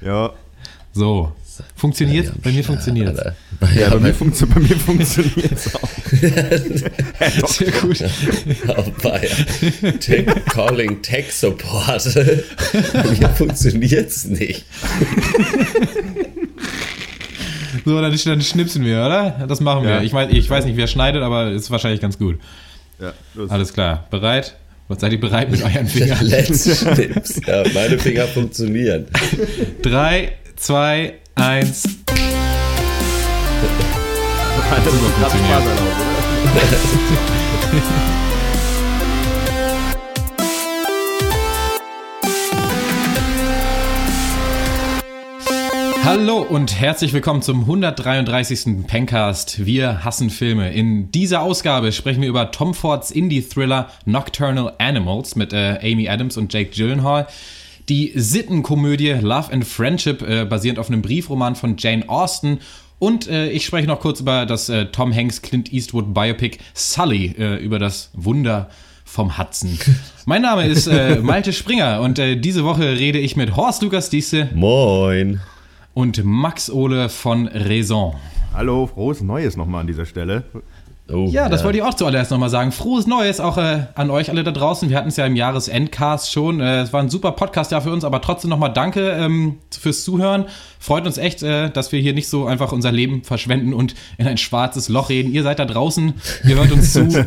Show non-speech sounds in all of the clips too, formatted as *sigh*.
Ja. So. Funktioniert? Ja, bei mir funktioniert es. Ja, ja, bei, mir funktio bei mir funktioniert es auch. *laughs* Sehr gut. Oh, Tech Calling Tech Support. *laughs* bei mir funktioniert es nicht. So, dann, dann schnipsen wir, oder? Das machen wir. Ich, mein, ich weiß nicht, wer schneidet, aber ist wahrscheinlich ganz gut. Ja, los. Alles klar. Bereit? Und seid ihr bereit mit euren *laughs* Fingern? Let's *laughs* Schnips. Ja, meine Finger funktionieren. Drei, zwei, eins. Das ist funktioniert. *laughs* Hallo und herzlich willkommen zum 133. Pencast. Wir hassen Filme. In dieser Ausgabe sprechen wir über Tom Fords Indie-Thriller Nocturnal Animals mit äh, Amy Adams und Jake Gyllenhaal. Die Sittenkomödie Love and Friendship, äh, basierend auf einem Briefroman von Jane Austen. Und äh, ich spreche noch kurz über das äh, Tom Hanks Clint Eastwood Biopic Sully, äh, über das Wunder vom Hudson. Mein Name ist äh, *laughs* Malte Springer und äh, diese Woche rede ich mit Horst Lukas Diese. Moin und Max Ole von Raison. Hallo, frohes Neues nochmal an dieser Stelle. Oh, ja, das ja. wollte ich auch zuallererst nochmal sagen. Frohes Neues auch äh, an euch alle da draußen. Wir hatten es ja im Jahresendcast schon. Äh, es war ein super Podcast ja für uns, aber trotzdem nochmal danke ähm, fürs Zuhören. Freut uns echt, äh, dass wir hier nicht so einfach unser Leben verschwenden und in ein schwarzes Loch reden. Ihr seid da draußen, ihr hört uns zu. *laughs*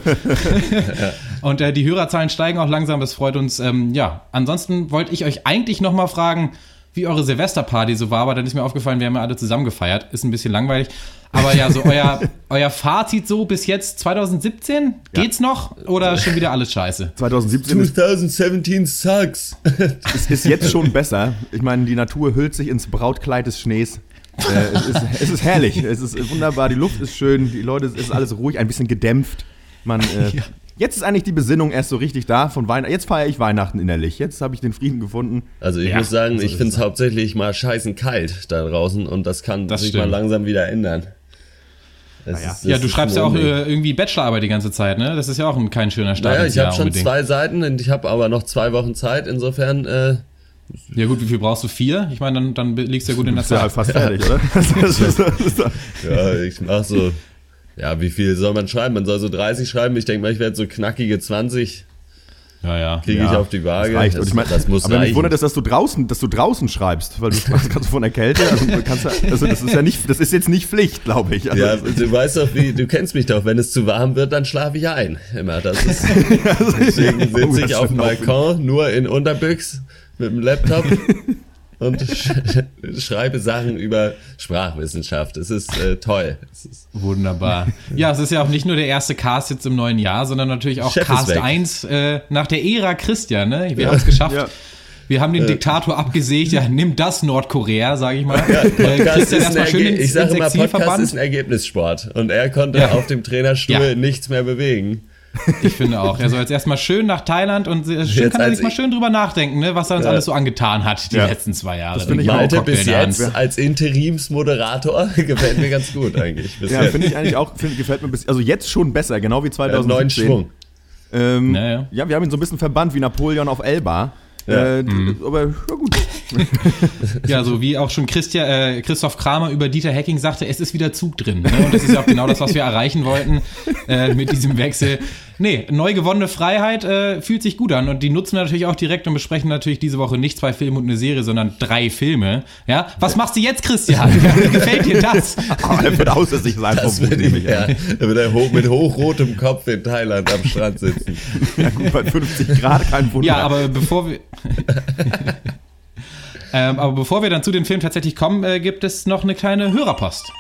*laughs* und äh, die Hörerzahlen steigen auch langsam, das freut uns. Ähm, ja, ansonsten wollte ich euch eigentlich nochmal fragen, wie eure Silvesterparty so war, aber dann ist mir aufgefallen, wir haben ja alle zusammen gefeiert. Ist ein bisschen langweilig. Aber ja, so *laughs* euer, euer Fazit so bis jetzt 2017? Geht's ja. noch oder schon wieder alles scheiße? 2017 2017 sucks. *laughs* Es ist jetzt schon besser. Ich meine, die Natur hüllt sich ins Brautkleid des Schnees. Äh, es, ist, es, ist, herrlich, es ist wunderbar, die Luft ist schön, die Leute, es ist alles ruhig, ein bisschen gedämpft. Man, äh, *laughs* ja. Jetzt ist eigentlich die Besinnung erst so richtig da von Weihnachten. Jetzt feiere ich Weihnachten innerlich. Jetzt habe ich den Frieden gefunden. Also ich ja, muss sagen, so ich finde es hauptsächlich mal scheißen kalt da draußen und das kann das sich stimmt. mal langsam wieder ändern. Naja. Ist, ja, du schreibst ja auch äh, irgendwie Bachelorarbeit die ganze Zeit, ne? Das ist ja auch ein, kein schöner Start. Ja, naja, ich habe schon unbedingt. zwei Seiten und ich habe aber noch zwei Wochen Zeit. Insofern. Äh, ja gut, wie viel brauchst du? Vier? Ich meine, dann, dann liegst du ja gut in der Zeit. Ja, fast fertig, oder? *laughs* ja, ich mach so ja, wie viel soll man schreiben? Man soll so 30 schreiben. Ich denke mal, ich werde so knackige 20. Ja, ja. Kriege ja, ich auf die Waage. Das, reicht. Das, ich mein, das muss aber reichen. mich wundert es, dass du draußen, dass du draußen schreibst, weil du *laughs* kannst von der Kälte. Also, kannst, also das ist ja nicht, das ist jetzt nicht Pflicht, glaube ich. Also, ja, du weißt doch, wie, du kennst mich doch. Wenn es zu warm wird, dann schlafe ich ein. Immer. Das ist, *laughs* deswegen sitze ich auf dem Balkon, nur in Unterbüchs mit dem Laptop *laughs* und *laughs* schreibe Sachen über Sprachwissenschaft. Es ist äh, toll. Es ist Wunderbar. Ja, es ist ja auch nicht nur der erste Cast jetzt im neuen Jahr, sondern natürlich auch Chef Cast 1 äh, nach der Ära Christian. Ne? Wir ja. haben es geschafft. Ja. Wir haben den Diktator abgesägt. Ja, nimm das Nordkorea, sage ich mal. Ja, äh, Christian erstmal schön ins, Ich sage immer, Podcast ist ein Ergebnissport. Und er konnte ja. auf dem Trainerstuhl nichts mehr bewegen. Ich finde auch. Er soll jetzt erstmal schön nach Thailand und schön jetzt kann er sich mal schön drüber nachdenken, ne, was er uns ja. alles so angetan hat die ja. letzten zwei Jahre. Das finde ich Malte auch bis jetzt als Interimsmoderator *laughs* gefällt mir ganz gut eigentlich. ja, finde ich eigentlich auch, find, gefällt mir bis, also jetzt schon besser, genau wie 2017. Ja, neuen Schwung. Ähm, naja. Ja, wir haben ihn so ein bisschen verbannt wie Napoleon auf Elba. Ja. Äh, mhm. Aber ja, gut. *laughs* ja, so wie auch schon Christian, äh, Christoph Kramer über Dieter Hacking sagte, es ist wieder Zug drin. Ne? Und das ist ja auch genau das, was wir erreichen wollten äh, mit diesem Wechsel. Nee, neu gewonnene Freiheit äh, fühlt sich gut an und die nutzen wir natürlich auch direkt und besprechen natürlich diese Woche nicht zwei Filme und eine Serie, sondern drei Filme. Ja, was machst du jetzt, Christian? Wie *laughs* gefällt dir das? *laughs* Oh, er wird sich sein das wird ich, ja. Er wird er hoch, mit hochrotem Kopf in Thailand am Strand sitzen. Ja gut, bei 50 Grad kein Wunder. Ja, aber bevor wir *laughs* ähm, aber bevor wir dann zu den Filmen tatsächlich kommen, äh, gibt es noch eine kleine Hörerpost.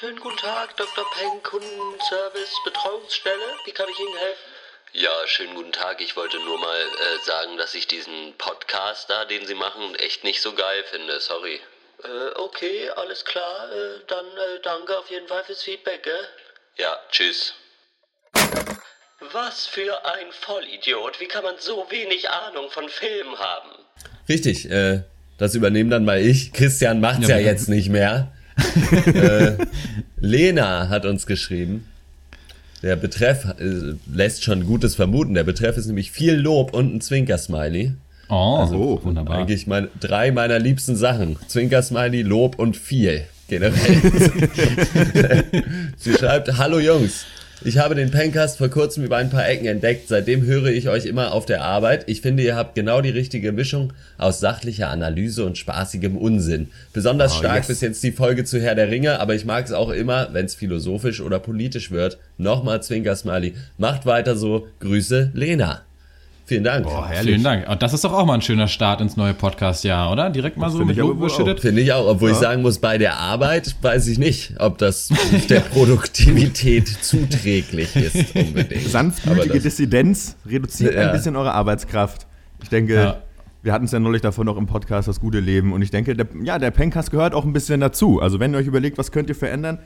Schönen guten Tag, Dr. Peng, Kundenservice, Betreuungsstelle. Wie kann ich Ihnen helfen? Ja, schönen guten Tag. Ich wollte nur mal äh, sagen, dass ich diesen Podcast da, den Sie machen, echt nicht so geil finde. Sorry. Äh, okay, alles klar. Äh, dann äh, danke auf jeden Fall fürs Feedback, gell? Ja, tschüss. Was für ein Vollidiot. Wie kann man so wenig Ahnung von Filmen haben? Richtig, äh, Das übernehme dann mal ich. Christian macht's ja, Ja, jetzt nicht mehr. *laughs* äh, Lena hat uns geschrieben. Der Betreff äh, lässt schon Gutes vermuten. Der Betreff ist nämlich viel Lob und ein Zwinker-Smiley. Oh, oh, wunderbar. Eigentlich mein, drei meiner liebsten Sachen. Zwinker-Smiley, Lob und viel. Generell. *laughs* Sie schreibt, Hallo Jungs. Ich habe den Pencast vor kurzem über ein paar Ecken entdeckt. Seitdem höre ich euch immer auf der Arbeit. Ich finde, ihr habt genau die richtige Mischung aus sachlicher Analyse und spaßigem Unsinn. Besonders stark yes. bis jetzt die Folge zu Herr der Ringe, aber ich mag es auch immer, wenn es philosophisch oder politisch wird. Nochmal Zwinker-Smiley. Macht weiter so. Grüße, Lena. Vielen Dank. Boah, herrlich. Vielen Dank. Und das ist doch auch mal ein schöner Start ins neue Podcast-Jahr, oder? Direkt mal so finde mit Lob überschüttet. Finde ich auch, obwohl ich sagen muss, bei der Arbeit weiß ich nicht, ob das der Produktivität *laughs* zuträglich ist unbedingt. Sanftmütige das- Dissidenz reduziert Ja. ein bisschen eure Arbeitskraft. Ich denke, Ja. wir hatten es ja neulich davon noch im Podcast, das gute Leben. Und ich denke, der, ja, der Pencast gehört auch ein bisschen dazu. Also wenn ihr euch überlegt, was könnt ihr verändern,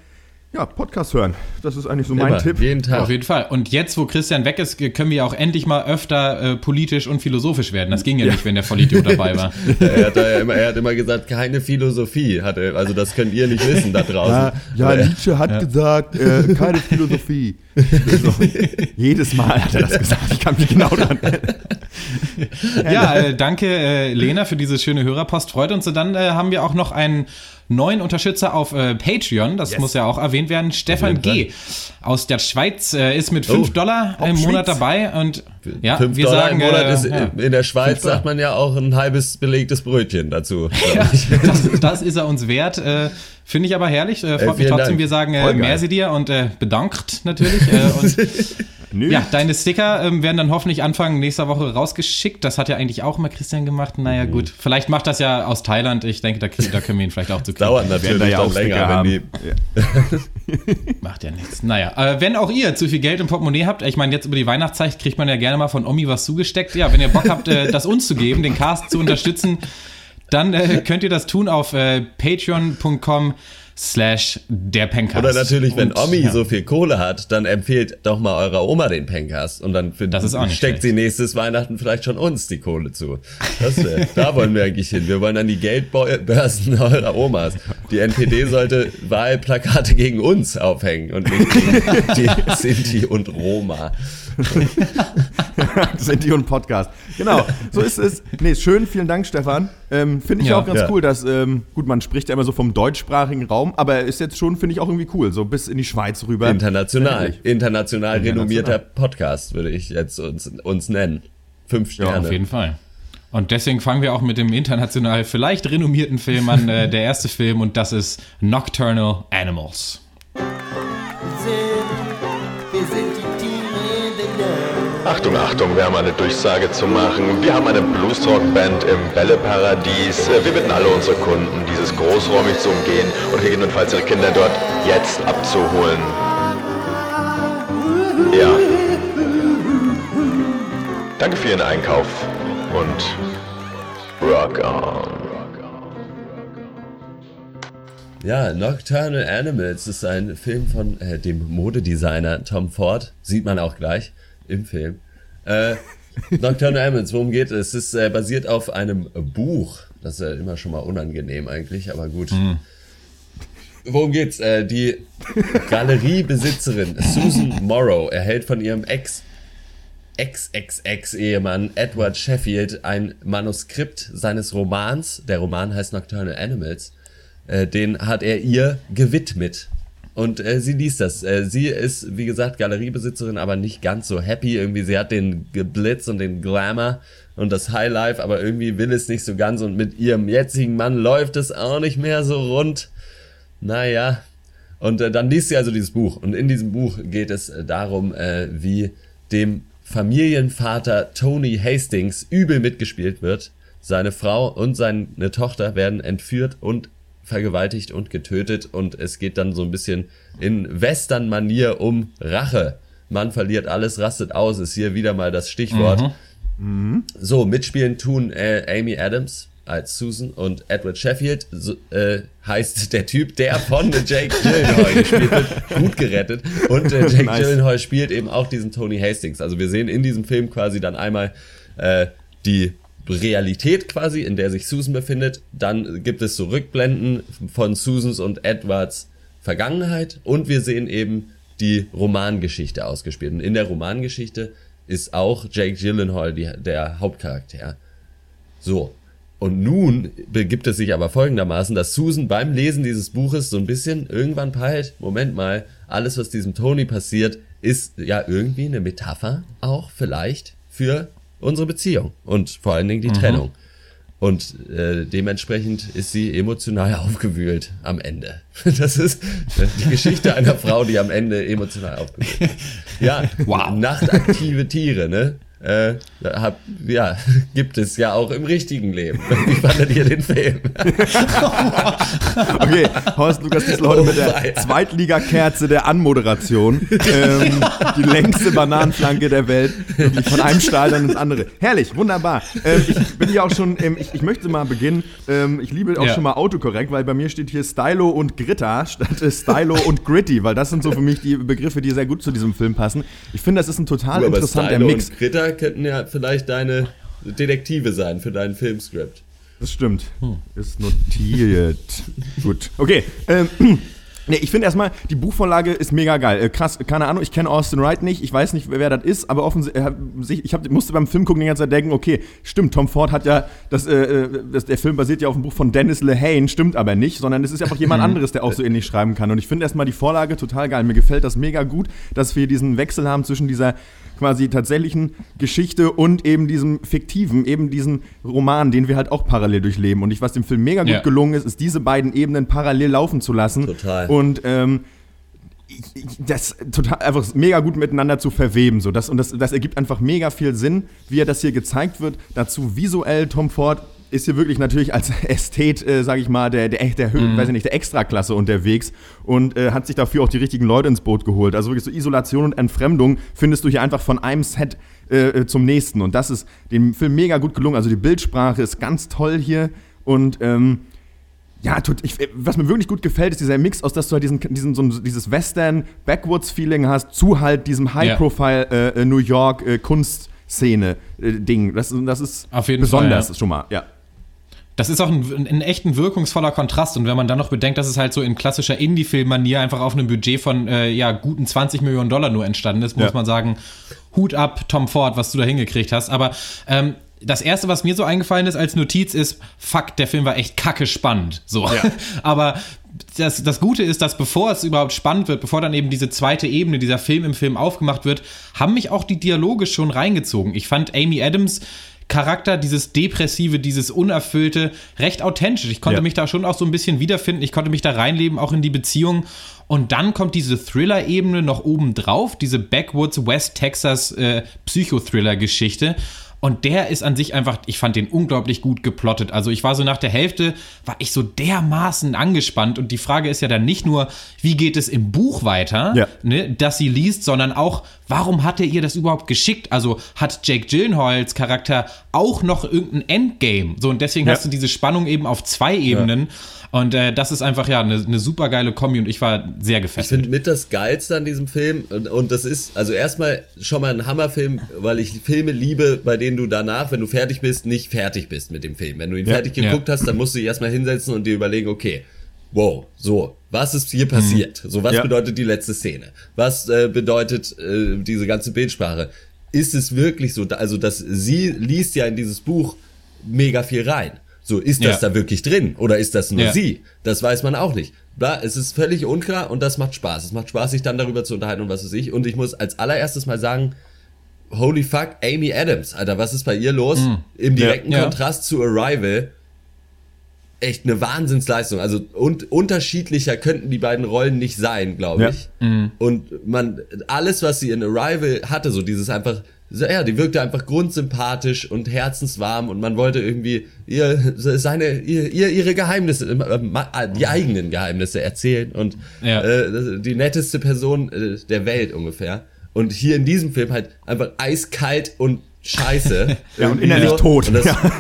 ja, Podcast hören. Das ist eigentlich so mein Immer, Tipp. jeden Tag. Auf jeden Fall. Und jetzt, wo Christian weg ist, können wir auch endlich mal öfter äh, politisch und philosophisch werden. Das ging ja, nicht, wenn der Vollidiot dabei war. *laughs* Er hat, ja immer, er hat immer gesagt, keine Philosophie. Hat er, also das könnt ihr nicht wissen da draußen. Ja, ja Nietzsche hat gesagt, äh, keine Philosophie. So, jedes Mal hat er das gesagt. Ich kann mich genau daran erinnern. Ja, äh, danke äh, Lena für diese schöne Hörerpost. Freut uns. Und dann äh, haben wir auch noch einen neuen Unterstützer auf äh, Patreon. Das muss ja auch erwähnt werden. Stefan G. aus der Schweiz äh, ist mit 5 Oh, Dollar im. Monat dabei. Und ja, 5 wir Dollar sagen, im Monat äh, ist ja. in der Schweiz sagt man ja auch ein halbes belegtes Brötchen dazu. *laughs* Ja, das, das ist er uns wert. Äh, Finde ich aber herrlich. Äh, freut mich trotzdem. Dank. Wir sagen äh, merci dir und äh, bedankt natürlich. Äh, und *laughs* Nö. ja, deine Sticker ähm, werden dann hoffentlich Anfang nächster Woche rausgeschickt. Das hat ja eigentlich auch immer Christian gemacht. Mhm. Naja, gut. Vielleicht macht das ja aus Thailand. Ich denke, da, da können wir ihn vielleicht auch zu *laughs* kriegen. Dauert werden natürlich da ja auch länger, haben. die. Ja. *laughs* Macht ja nichts. Naja, äh, wenn auch ihr zu viel Geld im Portemonnaie habt, ich meine, jetzt über die Weihnachtszeit kriegt man ja gerne mal von Omi was zugesteckt. Ja, wenn ihr Bock habt, äh, *laughs* das uns zu geben, den Cast zu unterstützen, dann äh, könnt ihr das tun auf äh, patreon.com slash der Pencast. Oder natürlich, wenn Und, Omi ja. so viel Kohle hat, dann empfehlt doch mal eurer Oma den Pencast und dann für, steckt sie nächstes Weihnachten vielleicht schon uns die Kohle zu. Das da wollen wir eigentlich hin. Wir wollen an die Geldbörsen *laughs* eurer Omas. Die NPD sollte Wahlplakate gegen uns aufhängen und nicht gegen die *laughs* Sinti und Roma. *laughs* Sinti und Podcast. Genau, so ist es. Nee, schön, vielen Dank, Stefan. Ähm, finde ich Ja. auch ganz Ja. cool, dass, ähm, gut, man spricht ja immer so vom deutschsprachigen Raum, aber ist jetzt schon, finde ich auch irgendwie cool, so bis in die Schweiz rüber. International. International International. renommierter Podcast, würde ich jetzt uns, uns nennen. Fünf Sterne. Auf jeden Fall. Und deswegen fangen wir auch mit dem international vielleicht renommierten Film an, äh, der erste Film, und das ist Nocturnal Animals. Achtung, Achtung, wir haben eine Durchsage zu machen. Wir haben eine Bluesrock-Band im Bälleparadies. Äh, Wir bitten alle unsere Kunden, dieses großräumig zu umgehen und gegebenenfalls ihre Kinder dort jetzt abzuholen. Ja. Danke für Ihren Einkauf und rock on. Ja, Nocturnal Animals ist ein Film von äh, dem Modedesigner Tom Ford. Sieht man auch gleich im Film. Äh, *laughs* Nocturnal Animals, worum geht es? Es ist äh, basiert auf einem Buch. Das ist ja immer schon mal unangenehm eigentlich, aber gut. Worum geht's? Äh, die *laughs* Galeriebesitzerin Susan Morrow erhält von ihrem Ex Ex-Ex-Ex-Ehemann Edward Sheffield ein Manuskript seines Romans. Der Roman heißt Nocturnal Animals. Äh, den hat er ihr gewidmet. Und äh, sie liest das. Äh, sie ist, wie gesagt, Galeriebesitzerin, aber nicht ganz so happy. Irgendwie, sie hat den Blitz und den Glamour und das Highlife, aber irgendwie will es nicht so ganz. Und mit ihrem jetzigen Mann läuft es auch nicht mehr so rund. Naja. Und äh, dann liest sie also dieses Buch. Und in diesem Buch geht es äh, darum, wie dem Familienvater Tony Hastings übel mitgespielt wird. Seine Frau und seine Tochter werden entführt und vergewaltigt und getötet. Und es geht dann so ein bisschen in Western-Manier um Rache. Man verliert alles, rastet aus, ist hier wieder mal das Stichwort. So, mitspielen tun äh, Amy Adams als Susan und Edward Sheffield so, äh, heißt *laughs* der Typ, der von Jake Gyllenhaal *laughs* gespielt wird, gut gerettet. Und äh, Jake Nice. Gyllenhaal spielt eben auch diesen Tony Hastings. Also wir sehen in diesem Film quasi dann einmal äh, die Realität quasi, in der sich Susan befindet. Dann gibt es so Rückblenden von Susans und Edwards Vergangenheit und wir sehen eben die Romangeschichte ausgespielt. Und in der Romangeschichte ist auch Jake Gyllenhaal die, der Hauptcharakter. So. Und nun begibt es sich aber folgendermaßen, dass Susan beim Lesen dieses Buches so ein bisschen irgendwann peilt, Moment mal, alles was diesem Tony passiert, ist ja irgendwie eine Metapher auch vielleicht für unsere Beziehung und vor allen Dingen die mhm. Trennung. Und äh, dementsprechend ist sie emotional *laughs* aufgewühlt am Ende. *laughs* Das ist die Geschichte einer Frau, die am Ende emotional aufgewühlt ist. Ja, *laughs* wow. nachtaktive Tiere, ne? Äh, hab, ja, *laughs* gibt es ja auch im richtigen Leben. *laughs* Wie fandet ihr den Film? okay, Horst Lukas Diesel heute mit der oh, Zweitligakerze der Anmoderation. ähm, die längste Bananenflanke der Welt. Wirklich von einem Stahl dann ins andere. Herrlich, wunderbar. Ähm, ich bin ja auch schon, ähm, ich, ich, möchte mal beginnen. Ähm, ich liebe auch ja. schon mal Autokorrekt, weil bei mir steht hier Stylo und Gritta statt äh, Stylo und Gritty, weil das sind so für mich die Begriffe, die sehr gut zu diesem Film passen. Ich finde, das ist ein total ja, interessanter Mix. Und Gritter könnten ja vielleicht deine Detektive sein für dein Filmskript. Das stimmt. Hm. Ist notiert. *laughs* Gut. Okay. Ähm, *clears throat* Nee, ich finde erstmal, die Buchvorlage ist mega geil. Äh, krass, keine Ahnung, ich kenne Austin Wright nicht, ich weiß nicht, wer, wer das ist, aber offensichtlich, äh, ich hab, musste beim Film gucken die ganze Zeit denken, okay, stimmt, Tom Ford hat ja, das, äh, äh, das, der Film basiert ja auf dem Buch von Dennis Lehane, stimmt aber nicht, sondern es ist einfach jemand *laughs* anderes, der auch so ähnlich schreiben kann. Und ich finde erstmal die Vorlage total geil. Mir gefällt das mega gut, dass wir diesen Wechsel haben zwischen dieser quasi tatsächlichen Geschichte und eben diesem fiktiven, eben diesen Roman, den wir halt auch parallel durchleben. Und ich, was dem Film mega gut ja. gelungen ist, ist diese beiden Ebenen parallel laufen zu lassen. Total. Und ähm, das total einfach mega gut miteinander zu verweben. So. Das, und das, das ergibt einfach mega viel Sinn, wie er das hier gezeigt wird. Dazu visuell Tom Ford ist hier wirklich natürlich als *laughs* Ästhet, äh, sage ich mal, der, der, der, der mhm. weiß ich nicht, der Extraklasse unterwegs und äh, hat sich dafür auch die richtigen Leute ins Boot geholt. Also wirklich so Isolation und Entfremdung findest du hier einfach von einem Set äh, äh zum nächsten. Und das ist dem Film mega gut gelungen. Also die Bildsprache ist ganz toll hier und ähm, ja, tut, ich, was mir wirklich gut gefällt, ist dieser Mix aus, dass du halt diesen, diesen, so dieses Western-Backwoods-Feeling hast, zu halt diesem High-Profile äh, äh, New York äh, das, das ist besonders Fall, ja. schon mal, ja. Das ist auch ein, ein echt ein wirkungsvoller Kontrast. Und wenn man dann noch bedenkt, dass es halt so in klassischer Indie-Film-Manier einfach auf einem Budget von äh, ja, guten 20 Millionen Dollar nur entstanden ist, muss ja. man sagen, Hut ab, Tom Ford, was du da hingekriegt hast. Aber ähm, das erste, was mir so eingefallen ist als Notiz, ist, fuck, der Film war echt kacke spannend. So. Ja. *laughs* Aber das, das Gute ist, dass bevor es überhaupt spannend wird, bevor dann eben diese zweite Ebene, dieser Film im Film aufgemacht wird, haben mich auch die Dialoge schon reingezogen. Ich fand Amy Adams Charakter, dieses Depressive, dieses Unerfüllte, recht authentisch. Ich konnte ja. mich da schon auch so ein bisschen wiederfinden. Ich konnte mich da reinleben, auch in die Beziehung. Und dann kommt diese Thriller-Ebene noch oben drauf, diese Backwoods West Texas äh, Psychothriller-Geschichte. Und der ist an sich einfach, ich fand den unglaublich gut geplottet. Also ich war so nach der Hälfte, war ich so dermaßen angespannt. Und die Frage ist ja dann nicht nur, wie geht es im Buch weiter, ja. ne, dass sie liest, sondern auch, warum hat er ihr das überhaupt geschickt? Also hat Jake Gyllenhaals Charakter auch noch irgendein Endgame? So, und deswegen ja. hast du diese Spannung eben auf zwei Ebenen. Ja. Und äh, das ist einfach ja eine, eine super geile Kombi und ich war sehr gefesselt. Ich finde mit das Geilste an diesem Film und, und das ist also erstmal schon mal ein Hammerfilm, weil ich Filme liebe, bei denen du danach, wenn du fertig bist, nicht fertig bist mit dem Film. Wenn du ihn ja, fertig geguckt ja. hast, dann musst du dich erstmal hinsetzen und dir überlegen, okay, wow, so, was ist hier passiert? Mhm. So, was ja. bedeutet die letzte Szene? Was äh, bedeutet äh, diese ganze Bildsprache? Ist es wirklich so, also dass sie liest ja in dieses Buch mega viel rein. So, ist das ja. da wirklich drin oder ist das nur ja. sie? Das weiß man auch nicht. Bla, es ist völlig unklar und das macht Spaß. Es macht Spaß, sich dann darüber zu unterhalten und was weiß ich. Und ich muss als allererstes mal sagen, holy fuck, Amy Adams, Alter, was ist bei ihr los? Mhm. Im direkten ja. Kontrast zu Arrival, echt eine Wahnsinnsleistung. Also und unterschiedlicher könnten die beiden Rollen nicht sein, glaube ich. Mhm. Und man alles, was sie in Arrival hatte, so dieses einfach ja, die wirkte einfach grundsympathisch und herzenswarm und man wollte irgendwie ihr seine ihr, ihr ihre Geheimnisse äh, die eigenen Geheimnisse erzählen und ja. äh, die netteste Person äh, der Welt ungefähr und hier in diesem Film halt einfach eiskalt und scheiße *laughs* ja und innerlich so. tot und das ja.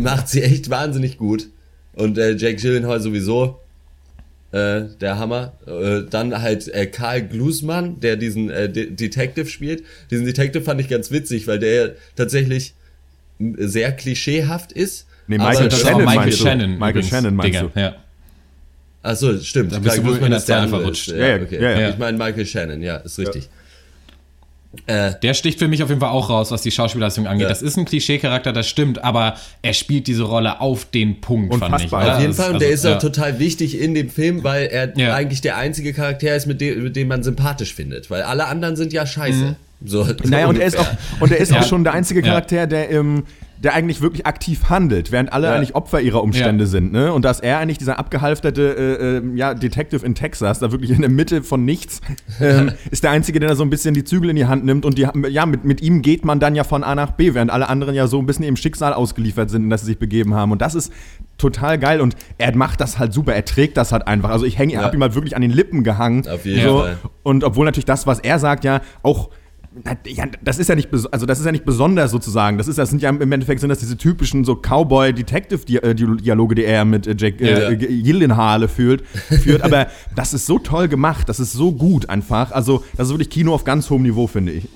macht sie echt wahnsinnig gut und äh, Jake Gyllenhaal sowieso äh, der Hammer. Äh, dann halt äh, Karl Glusmann, der diesen äh, De Detective spielt. Diesen Detective fand ich ganz witzig, weil der tatsächlich sehr klischeehaft ist. Nee, Michael Shannon Michael meinst du? Shannon. Michael übrigens, Shannon meinst Digga, du? Ja. Achso, stimmt. Da bist du Muss wohl man in der Zahl verrutscht. Ja, Ja, ja, okay. ja, ja. Ich meine Michael Shannon, ja, ist richtig. Äh, Der sticht für mich auf jeden Fall auch raus, was die Schauspielleistung angeht. Ja. Das ist ein Klischee-Charakter, das stimmt, aber er spielt diese Rolle auf den Punkt, fand ich. Unfassbar. oder? Auf jeden Fall, und also, der ist ja. auch total wichtig in dem Film, weil er Ja. eigentlich der einzige Charakter ist, mit dem, mit dem man sympathisch findet. Weil alle anderen sind ja scheiße. So, so Naja, und er ist auch, und er ist Ja. auch schon der einzige Ja. Charakter, der, ähm, der eigentlich wirklich aktiv handelt, während alle Ja. eigentlich Opfer ihrer Umstände Ja. sind. Ne? Und dass er eigentlich dieser abgehalfterte äh, äh, ja, Detective in Texas, da wirklich in der Mitte von nichts, *laughs* ähm, ist der Einzige, der da so ein bisschen die Zügel in die Hand nimmt. Und die, ja, mit, mit ihm geht man dann ja von A nach B, während alle anderen ja so ein bisschen im Schicksal ausgeliefert sind, in das sie sich begeben haben. Und das ist total geil. Und er macht das halt super, er trägt das halt einfach. Also ich hänge, Ja. hab ihm halt wirklich an den Lippen gehangen. Auf jeden so. Fall. Und obwohl natürlich das, was er sagt, ja auch ja, das ist ja nicht, also das ist ja nicht besonders sozusagen. Das ist, das sind ja im Endeffekt sind das diese typischen so Cowboy-Detective-Dialoge, die er mit äh, Jack Ja. äh, Gyllenhaal führt, führt. Aber das ist so toll gemacht, das ist so gut einfach. Also das ist wirklich Kino auf ganz hohem Niveau, finde ich.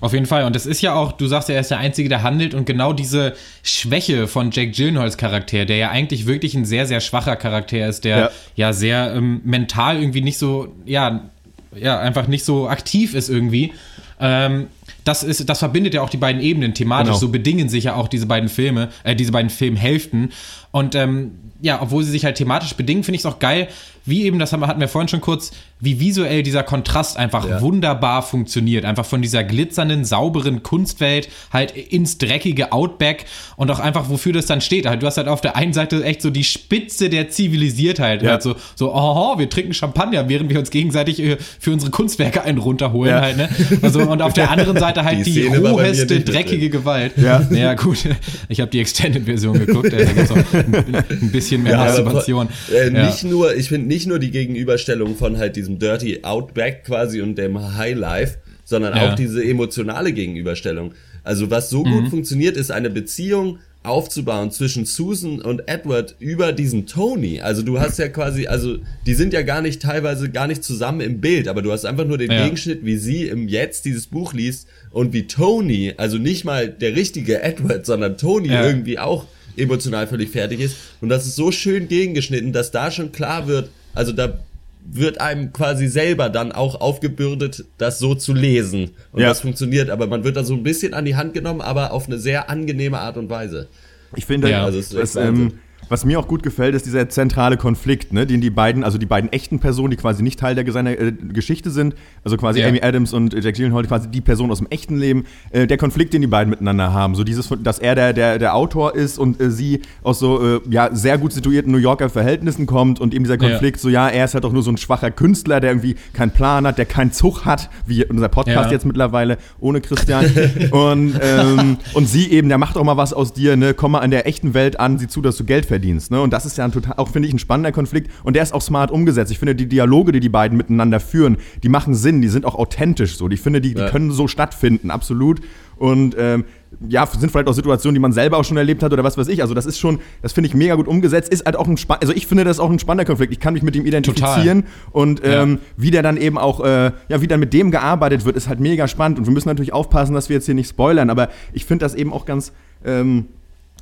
Auf jeden Fall. Und es ist ja auch, du sagst ja, er ist der Einzige, der handelt. Und genau diese Schwäche von Jack Gyllenhaals Charakter, der ja eigentlich wirklich ein sehr, sehr schwacher Charakter ist, der Ja. ja, sehr ähm, mental irgendwie nicht so, ja, ja, einfach nicht so aktiv ist irgendwie. Ähm, das, ist, das verbindet ja auch die beiden Ebenen thematisch. Genau. So bedingen sich ja auch diese beiden Filme, äh, diese beiden Filmhälften. Und ähm, ja, obwohl sie sich halt thematisch bedingen, finde ich es auch geil, wie eben, das hatten wir vorhin schon kurz, wie visuell dieser Kontrast einfach Ja. wunderbar funktioniert. Einfach von dieser glitzernden, sauberen Kunstwelt halt ins dreckige Outback und auch einfach, wofür das dann steht. Halt, du hast halt auf der einen Seite echt so die Spitze der Zivilisiertheit. Ja. Halt so, so, oh, wir trinken Champagner, während wir uns gegenseitig äh, für unsere Kunstwerke einen runterholen Ja. halt, ne? Also, und auf der anderen Seite halt *laughs* Die die, roheste, dreckige Gewalt. Ja. Naja, gut. *laughs* Ich habe die Extended-Version geguckt, äh, da gibt's auch ein, ein bisschen mehr Masturbation. Äh. Nicht nur, ich finde nicht nur die Gegenüberstellung von halt diesem Dirty Outback quasi und dem High Life, sondern Ja. auch diese emotionale Gegenüberstellung. Also was so Mhm. gut funktioniert, ist eine Beziehung aufzubauen zwischen Susan und Edward über diesen Tony. Also du hast ja quasi, also die sind ja gar nicht teilweise gar nicht zusammen im Bild, aber du hast einfach nur den Ja. Gegenschnitt, wie sie im Jetzt dieses Buch liest und wie Tony, also nicht mal der richtige Edward, sondern Tony Ja. irgendwie auch emotional völlig fertig ist. Und das ist so schön gegengeschnitten, dass da schon klar wird, also da wird einem quasi selber dann auch aufgebürdet, das so zu lesen. Und Ja. das funktioniert, aber man wird da so ein bisschen an die Hand genommen, aber auf eine sehr angenehme Art und Weise. Ich finde, Ja. Also Wahnsinn. ähm, was mir auch gut gefällt, ist dieser zentrale Konflikt, ne, den die beiden, also die beiden echten Personen, die quasi nicht Teil der seiner äh, Geschichte sind, also quasi Ja. Amy Adams und Jack Gyllenhaal, quasi die Person aus dem echten Leben, äh, der Konflikt, den die beiden miteinander haben, so dieses, dass er der, der, der Autor ist und äh, sie aus so äh, ja sehr gut situierten New Yorker Verhältnissen kommt und eben dieser Ja. Konflikt, so ja, er ist halt auch nur so ein schwacher Künstler, der irgendwie keinen Plan hat, der keinen Zug hat, wie unser Podcast Ja. jetzt mittlerweile ohne Christian und ähm, und sie eben, der macht auch mal was aus dir, ne, komm mal an der echten Welt an, sieh zu, dass du Geld verdienst, ne, und das ist ja ein total, auch finde ich ein spannender Konflikt und der ist auch smart umgesetzt. Ich finde die Dialoge, die die beiden miteinander führen, die machen Sinn, die sind auch authentisch, so, ich finde die, die Ja. können so stattfinden, absolut und ähm, ja, sind vielleicht auch Situationen, die man selber auch schon erlebt hat oder was weiß ich. Also das ist schon, das finde ich mega gut umgesetzt. Ist halt auch ein also ich finde das auch ein spannender Konflikt. Ich kann mich mit ihm identifizieren und ähm, wie der dann eben auch, äh, ja, wie dann mit dem gearbeitet wird, ist halt mega spannend. Und wir müssen natürlich aufpassen, dass wir jetzt hier nicht spoilern. Aber ich finde das eben auch ganz ähm,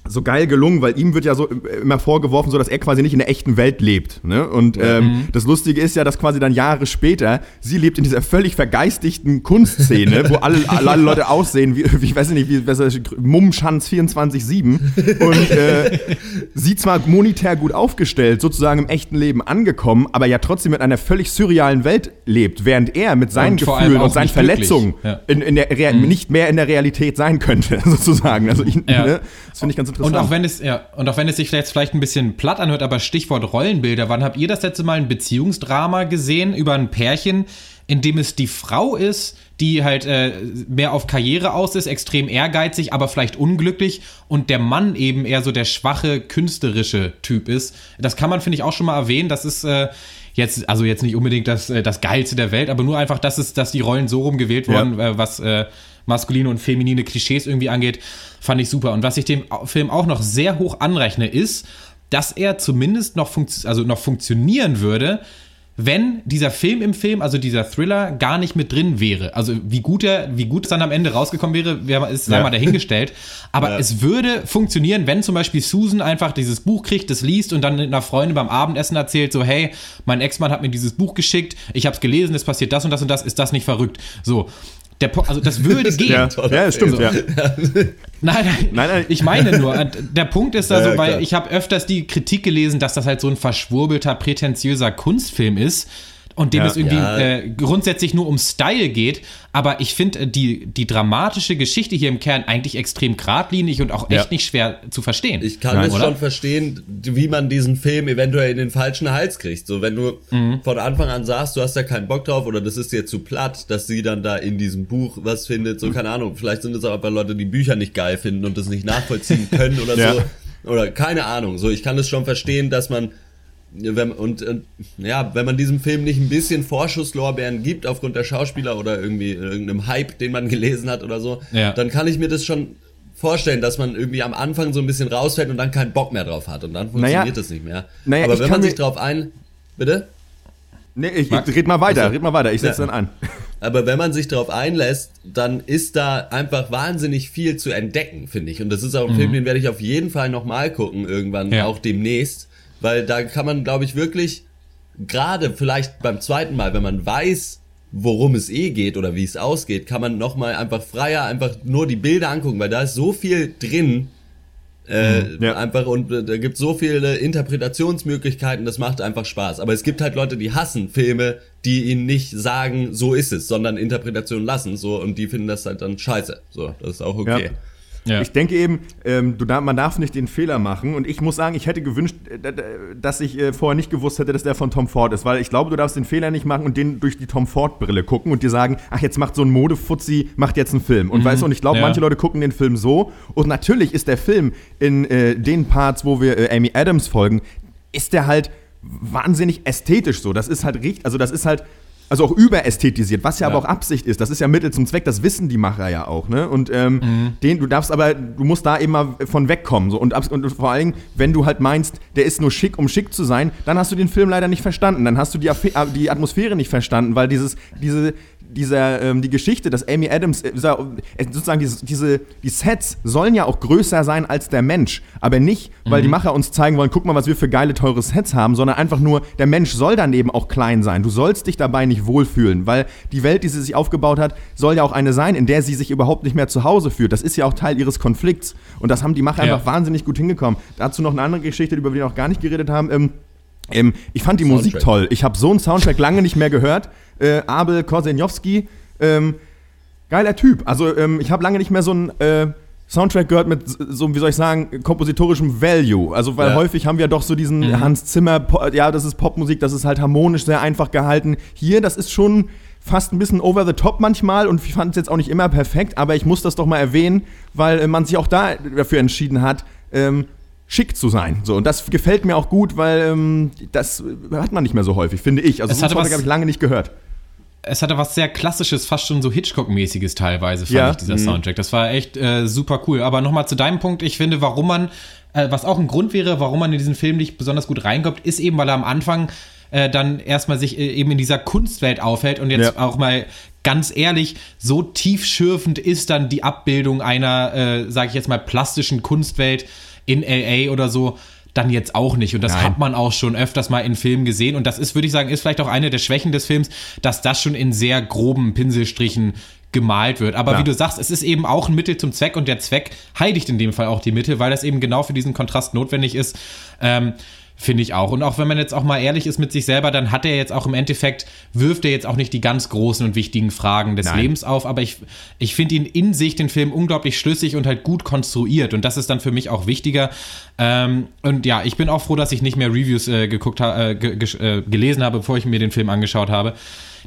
so geil gelungen, weil ihm wird ja so äh, immer vorgeworfen, so dass er quasi nicht in der echten Welt lebt. Ne? Und ähm, das Lustige ist ja, dass quasi dann Jahre später sie lebt in dieser völlig vergeistigten Kunstszene, wo alle, *laughs* alle Leute aussehen wie, wie ich weiß nicht, wie was Mummschanz 24-7 und äh, sie zwar monetär gut aufgestellt, sozusagen im echten Leben angekommen, aber ja trotzdem in einer völlig surrealen Welt lebt, während er mit seinen Und Gefühlen und seinen. Verletzungen Ja. in, in der Rea nicht mehr in der Realität sein könnte, *laughs* sozusagen. Also ich, Ja. ne, das finde ich ganz interessant. Und auch wenn es, ja, und auch wenn es sich vielleicht, vielleicht ein bisschen platt anhört, aber Stichwort Rollenbilder, wann habt ihr das letzte Mal ein Beziehungsdrama gesehen über ein Pärchen, in dem es die Frau ist, die halt äh, mehr auf Karriere aus ist, extrem ehrgeizig, aber vielleicht unglücklich und der Mann eben eher so der schwache, künstlerische Typ ist. Das kann man, finde ich, auch schon mal erwähnen. Das ist äh, jetzt, also jetzt nicht unbedingt das, äh, das Geilste der Welt, aber nur einfach, dass, es, dass die Rollen so rumgewählt Ja. wurden, äh, was äh, maskuline und feminine Klischees irgendwie angeht, fand ich super. Und was ich dem Film auch noch sehr hoch anrechne, ist, dass er zumindest noch, funkt also noch funktionieren würde, wenn dieser Film im Film, also dieser Thriller, gar nicht mit drin wäre. Also wie gut er, wie gut es dann am Ende rausgekommen wäre, ist sei Ja. mal dahingestellt. *laughs* Aber Ja. es würde funktionieren, wenn zum Beispiel Susan einfach dieses Buch kriegt, das liest und dann einer Freundin beim Abendessen erzählt, so hey, mein Ex-Mann hat mir dieses Buch geschickt, ich habe es gelesen, es passiert das und das und das, ist das nicht verrückt? So. Der, Po- also das würde gehen. Ja, ja stimmt, ja. *laughs* Nein, nein, Nein, ich meine nur, äh, der Punkt ist also, Ja, ja, weil ich habe öfters die Kritik gelesen, dass das halt so ein verschwurbelter, prätentiöser Kunstfilm ist und dem Ja. es irgendwie Ja. äh, grundsätzlich nur um Style geht. Aber ich finde äh, die, die dramatische Geschichte hier im Kern eigentlich extrem geradlinig und auch echt Ja. nicht schwer zu verstehen. Ich kann Nein, es oder? schon verstehen, wie man diesen Film eventuell in den falschen Hals kriegt. So, wenn du Mhm. von Anfang an sagst, du hast da keinen Bock drauf oder das ist dir zu platt, dass sie dann da in diesem Buch was findet, so keine Ahnung. Vielleicht sind es auch einfach Leute, die Bücher nicht geil finden und das nicht nachvollziehen *laughs* können oder Ja. so. Oder keine Ahnung. So, ich kann es schon verstehen, dass man wenn, und, und ja, wenn man diesem Film nicht ein bisschen Vorschusslorbeeren gibt aufgrund der Schauspieler oder irgendwie irgendeinem Hype, den man gelesen hat oder so, Ja. dann kann ich mir das schon vorstellen, dass man irgendwie am Anfang so ein bisschen rausfällt und dann keinen Bock mehr drauf hat und dann funktioniert Naja. das nicht mehr. Naja, Aber wenn man sich drauf ein, bitte? Nee, ich, ich red mal weiter, Also- red mal weiter, ich setze Ja. dann an. *laughs* Aber wenn man sich darauf einlässt, dann ist da einfach wahnsinnig viel zu entdecken, finde ich. Und das ist auch ein Film, den werde ich auf jeden Fall nochmal gucken, irgendwann, Ja. auch demnächst. Weil da kann man, glaube ich, wirklich, gerade vielleicht beim zweiten Mal, wenn man weiß, worum es eh geht oder wie es ausgeht, kann man nochmal einfach freier einfach nur die Bilder angucken, weil da ist so viel drin, äh, Ja. einfach und äh, da gibt so viele Interpretationsmöglichkeiten, das macht einfach Spaß. Aber es gibt halt Leute, die hassen Filme, die ihnen nicht sagen, so ist es, sondern Interpretation lassen, so und die finden das halt dann scheiße. So, das ist auch okay. Ja. Ja. Ich denke eben, ähm, du, man darf nicht den Fehler machen. Und ich muss sagen, ich hätte gewünscht, äh, dass ich äh, vorher nicht gewusst hätte, dass der von Tom Ford ist. Weil ich glaube, du darfst den Fehler nicht machen und den durch die Tom Ford-Brille gucken und dir sagen, ach, jetzt macht so ein Modefuzzi, macht jetzt einen Film. Und weißt du, und ich glaube, Ja. manche Leute gucken den Film so. Und natürlich ist der Film in äh, den Parts, wo wir äh, Amy Adams folgen, ist der halt wahnsinnig ästhetisch so. Das ist halt richtig, also das ist halt. Also auch überästhetisiert, was ja, Ja. aber auch Absicht ist. Das ist ja Mittel zum Zweck, das wissen die Macher ja auch, ne? Und ähm, Mhm. den, du darfst aber, du musst da immer von wegkommen. So. Und, und vor allem, wenn du halt meinst, der ist nur schick, um schick zu sein, dann hast du den Film leider nicht verstanden. Dann hast du die, äh, die Atmosphäre nicht verstanden, weil dieses, diese, dieser, ähm, die Geschichte, dass Amy Adams, äh, äh, sozusagen diese, diese, die Sets sollen ja auch größer sein als der Mensch. Aber nicht, weil die Macher uns zeigen wollen, guck mal, was wir für geile, teure Sets haben, sondern einfach nur, der Mensch soll dann eben auch klein sein. Du sollst dich dabei nicht wohlfühlen, weil die Welt, die sie sich aufgebaut hat, soll ja auch eine sein, in der sie sich überhaupt nicht mehr zu Hause fühlt. Das ist ja auch Teil ihres Konflikts. Und das haben die Macher Ja. einfach wahnsinnig gut hingekommen. Dazu noch eine andere Geschichte, über die wir noch gar nicht geredet haben. Ähm, ähm, ich fand die Musik Soundtrack. toll. Ich habe so einen Soundtrack lange nicht mehr gehört. Äh, Abel Korsenjowski, ähm, geiler Typ. Also ähm, ich habe lange nicht mehr so einen äh, Soundtrack gehört mit so, wie soll ich sagen, kompositorischem Value. Also weil Ja. häufig haben wir doch so diesen Hans Zimmer, ja, das ist Popmusik, das ist halt harmonisch sehr einfach gehalten. Hier, das ist schon fast ein bisschen over the top manchmal und ich fand es jetzt auch nicht immer perfekt, aber ich muss das doch mal erwähnen, weil äh, man sich auch da dafür entschieden hat, ähm, schick zu sein. So, und das gefällt mir auch gut, weil ähm, das hat man nicht mehr so häufig, finde ich. Also Soundtrack habe ich lange nicht gehört. es hatte was sehr klassisches, fast schon so Hitchcock-mäßiges teilweise, fand Ja. ich, dieser Soundtrack. Das war echt äh, super cool. Aber nochmal zu deinem Punkt, ich finde, warum man, äh, was auch ein Grund wäre, warum man in diesen Film nicht besonders gut reinkommt, ist eben, weil er am Anfang äh, dann erstmal sich äh, eben in dieser Kunstwelt aufhält und jetzt Ja. auch mal ganz ehrlich, so tiefschürfend ist dann die Abbildung einer, äh, sage ich jetzt mal, plastischen Kunstwelt in LA oder so, dann jetzt auch nicht. Und das Nein. hat man auch schon öfters mal in Filmen gesehen. Und das ist, würde ich sagen, ist vielleicht auch eine der Schwächen des Films, dass das schon in sehr groben Pinselstrichen gemalt wird. Aber Ja. wie du sagst, es ist eben auch ein Mittel zum Zweck und der Zweck heiligt in dem Fall auch die Mittel, weil das eben genau für diesen Kontrast notwendig ist. Ähm, Finde ich auch. Und auch wenn man jetzt auch mal ehrlich ist mit sich selber, dann hat er jetzt auch im Endeffekt, wirft er jetzt auch nicht die ganz großen und wichtigen Fragen des Nein. Lebens auf, aber ich, ich finde ihn in sich, den Film, unglaublich schlüssig und halt gut konstruiert. Und das ist dann für mich auch wichtiger. Ähm, und ja, ich bin auch froh, dass ich nicht mehr Reviews äh, geguckt ha äh, ge äh, gelesen habe, bevor ich mir den Film angeschaut habe.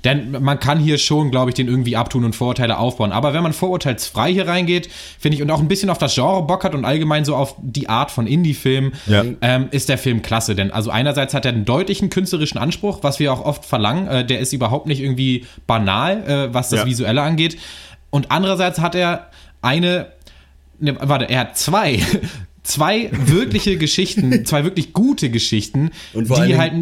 Denn man kann hier schon, glaube ich, den irgendwie abtun und Vorurteile aufbauen. Aber wenn man vorurteilsfrei hier reingeht, finde ich, und auch ein bisschen auf das Genre Bock hat und allgemein so auf die Art von Indie-Filmen, Ja. ähm, ist der Film klasse. Denn also einerseits hat er einen deutlichen künstlerischen Anspruch, was wir auch oft verlangen. Äh, der ist überhaupt nicht irgendwie banal, äh, was das Ja. Visuelle angeht. Und andererseits hat er eine, ne, warte, er hat zwei zwei wirkliche *laughs* Geschichten, zwei wirklich gute Geschichten, die Dingen- halt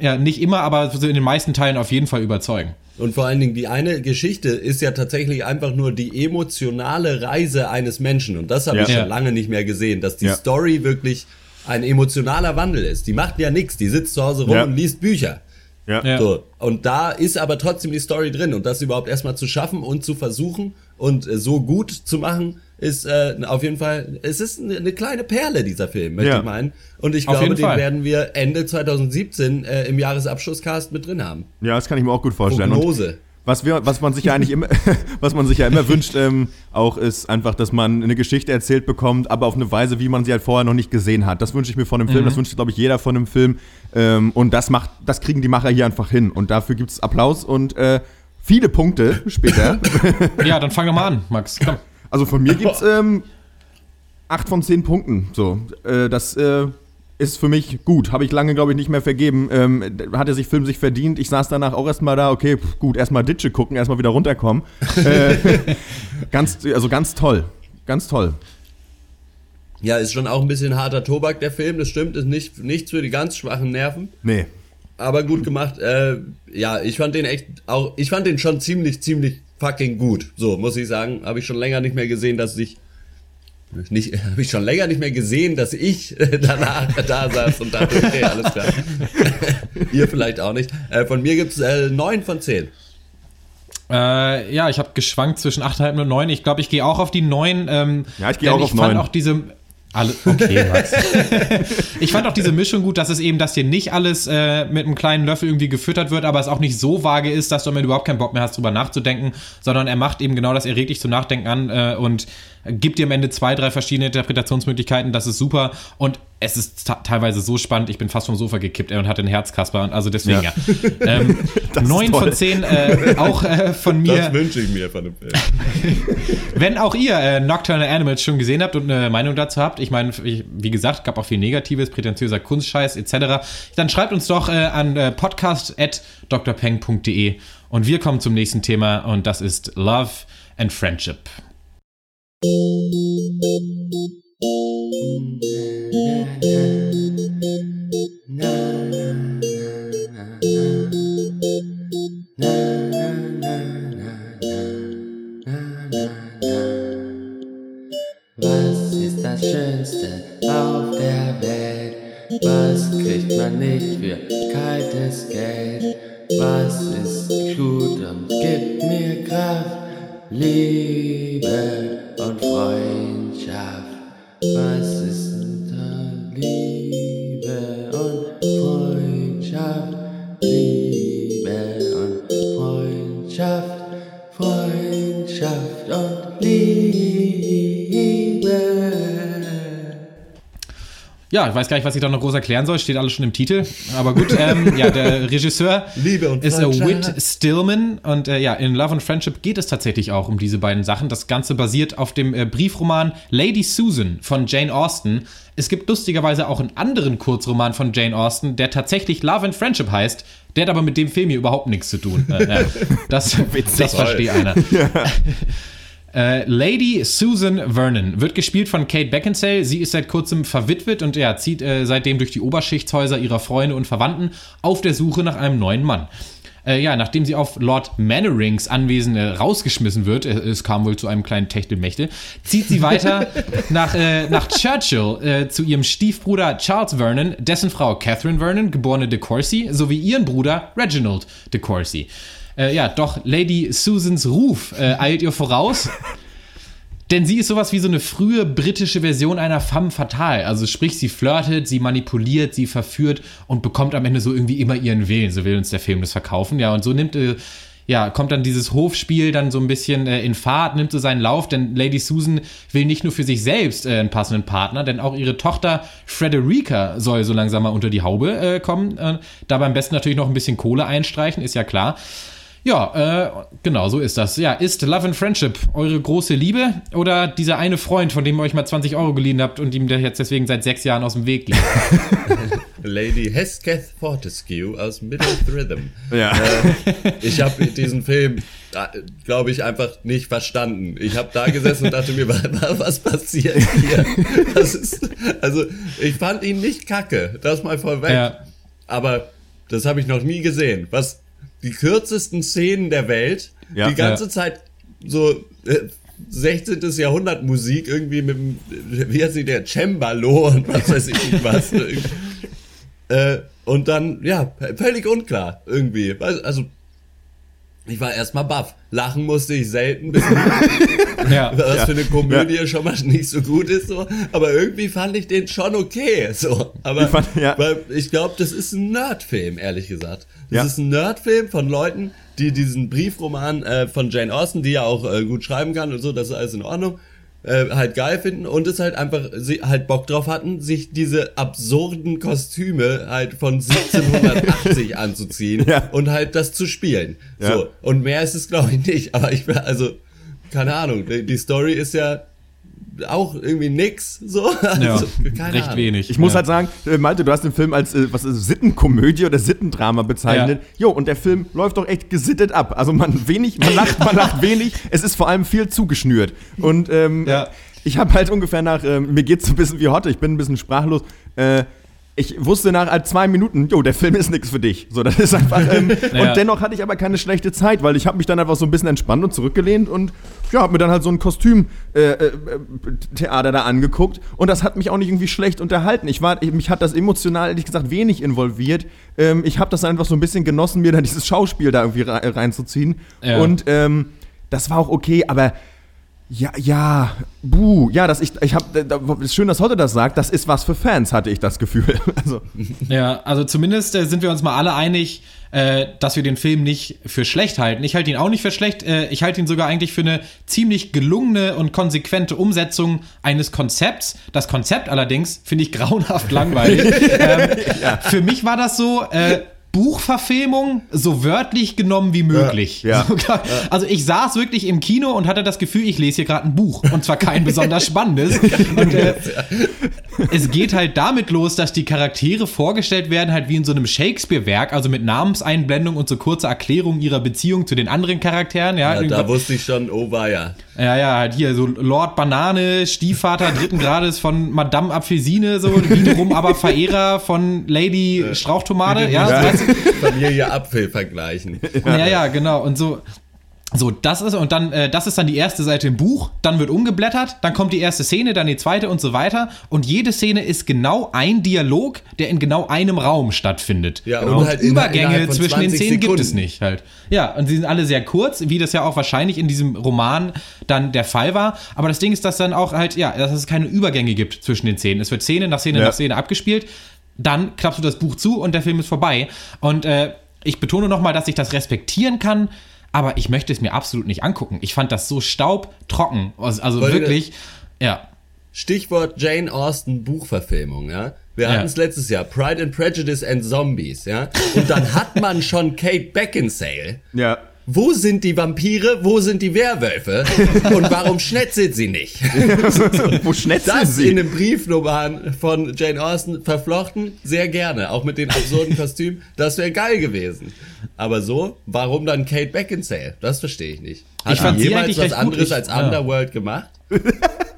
ja, nicht immer, aber so in den meisten Teilen auf jeden Fall überzeugen. Und vor allen Dingen die eine Geschichte ist ja tatsächlich einfach nur die emotionale Reise eines Menschen. Und das habe Ja. ich schon Ja. lange nicht mehr gesehen, dass die Ja. Story wirklich ein emotionaler Wandel ist. Die macht ja nichts, die sitzt zu Hause rum Ja. und liest Bücher. Ja. Ja. So. Und da ist aber trotzdem die Story drin. Und das überhaupt erstmal zu schaffen und zu versuchen und äh, so gut zu machen, ist äh, auf jeden Fall, es ist eine, eine kleine Perle, dieser Film, möchte Ja. ich meinen. Und ich Auf glaube, den Fall. werden wir Ende 2017 äh, im Jahresabschlusscast mit drin haben. Ja, das kann ich mir auch gut vorstellen. Und Prognose. was, wir, was man sich ja eigentlich immer, *laughs* was man sich ja immer wünscht, ähm, auch ist einfach, dass man eine Geschichte erzählt bekommt, aber auf eine Weise, wie man sie halt vorher noch nicht gesehen hat. Das wünsche ich mir von einem Film, das wünscht, glaube ich, jeder von einem Film. Ähm, und das macht, das kriegen die Macher hier einfach hin. Und dafür gibt es Applaus und äh, viele Punkte später. *laughs* Ja, dann fang doch mal an, Max. Komm. Also von mir *laughs* gibt's ähm, acht von zehn Punkten. So, äh, das äh, ist für mich gut. Habe ich lange, glaube ich, nicht mehr vergeben. Ähm, hat er sich Film sich verdient. Ich saß danach auch erstmal da. Okay, pf, gut, erstmal Ditsche gucken, erstmal wieder runterkommen. *laughs* äh, ganz, also ganz toll, ganz toll. Ja, ist schon auch ein bisschen harter Tobak, der Film, das stimmt, ist nicht, nichts für die ganz schwachen Nerven, Nee. aber gut gemacht. Äh, ja, ich fand den echt auch, ich fand den schon ziemlich, ziemlich fucking gut. So, muss ich sagen, habe ich schon länger nicht mehr gesehen, dass ich, nicht, *laughs* habe ich schon länger nicht mehr gesehen, dass ich *laughs* danach da saß und dachte, okay, alles klar. *laughs* Ihr vielleicht auch nicht. Äh, von mir gibt's äh, 9 von 10. Äh, ja, ich habe geschwankt zwischen 8,5 und 9. Ich glaube, ich gehe auch auf die 9. Ähm, Ja, ich gehe auch auf Ich fand 9. auch diese. Alle, okay, Max. *laughs* ich fand auch diese Mischung gut, dass es eben, dass dir nicht alles äh, mit einem kleinen Löffel irgendwie gefüttert wird, aber es auch nicht so vage ist, dass du am Ende überhaupt keinen Bock mehr hast, drüber nachzudenken, sondern er macht eben genau das, er regt dich zum Nachdenken an äh, und gibt dir am Ende zwei, drei verschiedene Interpretationsmöglichkeiten. Das ist super und es ist teilweise so spannend. Ich bin fast vom Sofa gekippt ey, und hatte einen Herzkasper. Also deswegen ja. Ja. Ähm, *laughs* neun von zehn, äh, auch äh, von mir. Das wünsche ich mir von dem Film. *laughs* Wenn auch ihr äh, Nocturnal Animals schon gesehen habt und eine Meinung dazu habt, ich meine, wie gesagt, gab auch viel Negatives, prätentiöser Kunstscheiß etc., dann schreibt uns doch äh, an äh, podcast.drpeng.de und wir kommen zum nächsten Thema und das ist Love and Friendship. Was ist das Schönste auf der Welt? Was kriegt man nicht für kaltes Geld? Was ist gut und gibt mir Kraft? Liebe und Freundschaft. Was Ja, ich weiß gar nicht, was ich da noch groß erklären soll, steht alles schon im Titel. Aber gut, ähm, ja, der *laughs* Regisseur ist äh. Whit Stillman und äh, ja, in Love and Friendship geht es tatsächlich auch um diese beiden Sachen. Das Ganze basiert auf dem äh, Briefroman Lady Susan von Jane Austen. Es gibt lustigerweise auch einen anderen Kurzroman von Jane Austen, der tatsächlich Love and Friendship heißt. Der hat aber mit dem Film hier überhaupt nichts zu tun. Äh, ja, *laughs* das das versteht einer. *laughs* Äh, Lady Susan Vernon wird gespielt von Kate Beckinsale. Sie ist seit kurzem verwitwet und ja, zieht äh, seitdem durch die Oberschichtshäuser ihrer Freunde und Verwandten auf der Suche nach einem neuen Mann. Äh, ja, nachdem sie auf Lord Mannerings Anwesen rausgeschmissen wird, äh, es kam wohl zu einem kleinen Techtelmechtel, zieht sie weiter *laughs* nach, äh, nach Churchill äh, zu ihrem Stiefbruder Charles Vernon, dessen Frau Catherine Vernon, geborene de Courcy, sowie ihren Bruder Reginald de Courcy. Äh, ja, doch Lady Susans Ruf äh, eilt ihr voraus. Denn sie ist sowas wie so eine frühe britische Version einer femme fatale. Also sprich, sie flirtet, sie manipuliert, sie verführt und bekommt am Ende so irgendwie immer ihren Willen. So will uns der Film das verkaufen. Ja, und so nimmt, äh, ja, kommt dann dieses Hofspiel dann so ein bisschen äh, in Fahrt, nimmt so seinen Lauf, denn Lady Susan will nicht nur für sich selbst äh, einen passenden Partner, denn auch ihre Tochter Frederica soll so langsam mal unter die Haube äh, kommen. Äh, dabei am besten natürlich noch ein bisschen Kohle einstreichen, ist ja klar. Ja, äh, genau, so ist das. Ja, ist Love and Friendship eure große Liebe oder dieser eine Freund, von dem ihr euch mal 20 Euro geliehen habt und ihm der jetzt deswegen seit sechs Jahren aus dem Weg geht? *laughs* Lady Hesketh Fortescue aus Middle Rhythm. *laughs* Ja. Äh, ich habe diesen Film glaube ich, einfach nicht verstanden. Ich habe da gesessen und dachte mir, *laughs* was passiert hier? Das ist, also ich fand ihn nicht kacke, das mal vorweg. Ja. Aber das habe ich noch nie gesehen. Was die kürzesten Szenen der Welt, ja, die ganze ja. Zeit so äh, 16. Jahrhundert Musik irgendwie mit dem, wie heißt sie, der Cembalo und was weiß ich was. *laughs* äh, und dann, ja, völlig unklar irgendwie. Also, ich war erstmal baff. Lachen musste ich selten, bis *laughs* ja, *laughs* was ja, für eine Komödie ja. schon mal nicht so gut ist, so. Aber irgendwie fand ich den schon okay, so. Aber, ich, fand, ja. ich glaube, das ist ein Nerdfilm, ehrlich gesagt. Das ist ein Nerdfilm von Leuten, die diesen Briefroman äh, von Jane Austen, die ja auch äh, gut schreiben kann und so, das ist alles in Ordnung, äh, halt geil finden und es halt einfach sie halt Bock drauf hatten, sich diese absurden Kostüme halt von 1780 *laughs* anzuziehen ja. und halt das zu spielen. Ja. So und mehr ist es glaube ich nicht, aber ich also keine Ahnung, die, Story ist ja auch irgendwie nix, so. *laughs* Also, ja, recht Ahnung. wenig. Ich muss ja. halt sagen, äh, Malte, du hast den Film als, äh, was ist, Sittenkomödie oder Sittendrama bezeichnet. Ja. Jo, und der Film läuft doch echt gesittet ab. Also man wenig, man lacht, man lacht *laughs* wenig. Es ist vor allem viel zugeschnürt. Und ähm, ja. ich habe halt ungefähr nach, äh, mir geht's so ein bisschen wie Hotte, ich bin ein bisschen sprachlos, äh, ich wusste nach halt zwei Minuten, jo, der Film ist nichts für dich. So, das ist einfach. Ähm, *laughs* ja. Und dennoch hatte ich aber keine schlechte Zeit, weil ich habe mich dann einfach so ein bisschen entspannt und zurückgelehnt und ja, habe mir dann halt so ein Kostümtheater äh, äh, da angeguckt und das hat mich auch nicht irgendwie schlecht unterhalten. Ich war, ich, mich hat das emotional ehrlich gesagt wenig involviert. Ähm, ich habe das einfach so ein bisschen genossen, mir dann dieses Schauspiel da irgendwie reinzuziehen. Ja. Und ähm, das war auch okay, aber ja, ja, buh, ja, das ich, ich habe, schön, dass heute das sagt. Das ist was für Fans, hatte ich das Gefühl. *laughs* Also. Ja, also zumindest äh, sind wir uns mal alle einig, äh, dass wir den Film nicht für schlecht halten. Ich halte ihn auch nicht für schlecht. Äh, ich halte ihn sogar eigentlich für eine ziemlich gelungene und konsequente Umsetzung eines Konzepts. Das Konzept allerdings finde ich grauenhaft langweilig. *laughs* ähm, ja. Für mich war das so. Äh, Buchverfilmung so wörtlich genommen wie möglich. Ja, ja. *laughs* Also ich saß wirklich im Kino und hatte das Gefühl, ich lese hier gerade ein Buch und zwar kein besonders spannendes. *laughs* Und, äh, es geht halt damit los, dass die Charaktere vorgestellt werden halt wie in so einem Shakespeare-Werk, also mit Namenseinblendung und so kurze Erklärung ihrer Beziehung zu den anderen Charakteren. Ja, ja da wusste ich schon, oh war ja. Ja, halt hier so Lord Banane, Stiefvater dritten *laughs* Grades von Madame Apfelsine, so wiederum *laughs* aber Verehrer von Lady Strauchtomate. Ja, ja. Familie Apfel vergleichen. Ja, ja, genau. Und so, so, das ist, und dann, äh, das ist dann die erste Seite im Buch, dann wird umgeblättert, dann kommt die erste Szene, dann die zweite und so weiter. Und jede Szene ist genau ein Dialog, der in genau einem Raum stattfindet. Ja, und, und halt Übergänge zwischen den Szenen Sekunden. gibt es nicht halt. Ja, und sie sind alle sehr kurz, wie das ja auch wahrscheinlich in diesem Roman dann der Fall war. Aber das Ding ist, dass dann auch halt, ja, dass es keine Übergänge gibt zwischen den Szenen. Es wird Szene nach Szene ja. nach Szene abgespielt. Dann klappst du das Buch zu und der Film ist vorbei. Und äh, ich betone nochmal, dass ich das respektieren kann aber ich möchte es mir absolut nicht angucken. Ich fand das so staubtrocken. Also, also wirklich, ja. Stichwort Jane Austen Buchverfilmung, ja. Wir ja. hatten es letztes Jahr, Pride and Prejudice and Zombies, ja. Und dann hat man schon Kate Beckinsale. Ja wo sind die Vampire, wo sind die Werwölfe und warum *laughs* schnetzelt sie nicht? *laughs* wo schnetzelt das sie? in einem Briefnummern von Jane Austen verflochten, sehr gerne, auch mit den absurden Kostümen, das wäre geil gewesen. Aber so, warum dann Kate Beckinsale? Das verstehe ich nicht. Hat ich fand jemals was anderes ich, als Underworld ja. gemacht? *laughs*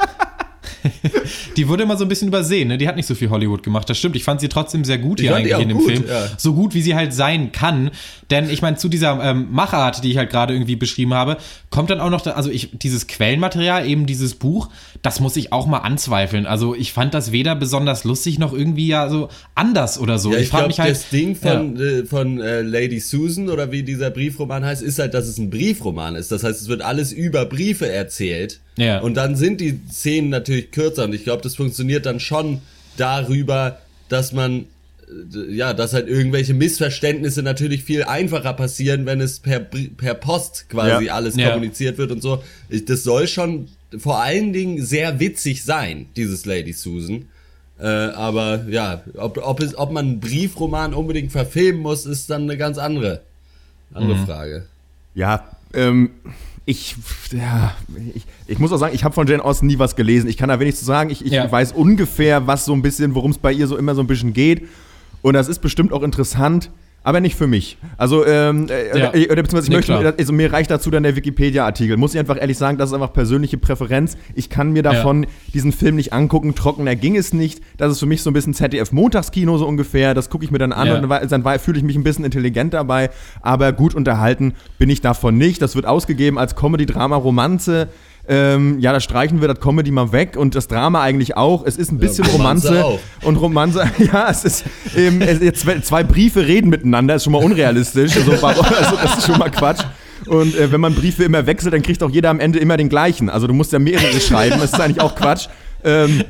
*laughs* die wurde immer so ein bisschen übersehen, ne? Die hat nicht so viel Hollywood gemacht. Das stimmt. Ich fand sie trotzdem sehr gut hier eigentlich in dem gut, Film. Ja. So gut, wie sie halt sein kann. Denn ich meine, zu dieser ähm, Machart, die ich halt gerade irgendwie beschrieben habe, kommt dann auch noch, da, also ich, dieses Quellenmaterial, eben dieses Buch, das muss ich auch mal anzweifeln. Also ich fand das weder besonders lustig noch irgendwie ja so anders oder so. Ja, ich, ich frage mich halt. Das Ding von, ja. äh, von äh, Lady Susan oder wie dieser Briefroman heißt, ist halt, dass es ein Briefroman ist. Das heißt, es wird alles über Briefe erzählt. Ja. Und dann sind die Szenen natürlich kürzer und ich glaube, das funktioniert dann schon darüber, dass man äh, ja, dass halt irgendwelche Missverständnisse natürlich viel einfacher passieren, wenn es per, per Post quasi ja. alles ja. kommuniziert wird und so. Ich, das soll schon vor allen Dingen sehr witzig sein, dieses Lady Susan. Äh, aber ja, ob, ob, es, ob man einen Briefroman unbedingt verfilmen muss, ist dann eine ganz andere, andere mhm. Frage. Ja, ähm, ich, ja, ich, ich, muss auch sagen, ich habe von Jane Austen nie was gelesen. Ich kann da wenig zu sagen. Ich, ich ja. weiß ungefähr, was so ein bisschen, worum es bei ihr so immer so ein bisschen geht. Und das ist bestimmt auch interessant. Aber nicht für mich. Also, ähm, äh, Ja. äh, oder beziehungsweise ich Nee, möchte, klar. also mir reicht dazu dann der Wikipedia-Artikel. Muss ich einfach ehrlich sagen, das ist einfach persönliche Präferenz. Ich kann mir davon diesen Film nicht angucken. Trockener ging es nicht. Das ist für mich so ein bisschen ZDF-Montagskino so ungefähr. Das gucke ich mir dann an Ja. und dann, fühle ich mich ein bisschen intelligent dabei. Aber gut unterhalten bin ich davon nicht. Das wird ausgegeben als Comedy, Drama, Romanze. Ähm, ja, da streichen wir das Comedy mal weg und das Drama eigentlich auch. Es ist ein bisschen Romanze Romanze, auch. und Romanze, *laughs* ja, es ist ähm, es, zwei, Briefe reden miteinander, ist schon mal unrealistisch. Also, *laughs* also das ist schon mal Quatsch. Und äh, wenn man Briefe immer wechselt, dann kriegt auch jeder am Ende immer den gleichen. Also du musst ja mehrere schreiben, das ist eigentlich auch Quatsch. Ähm,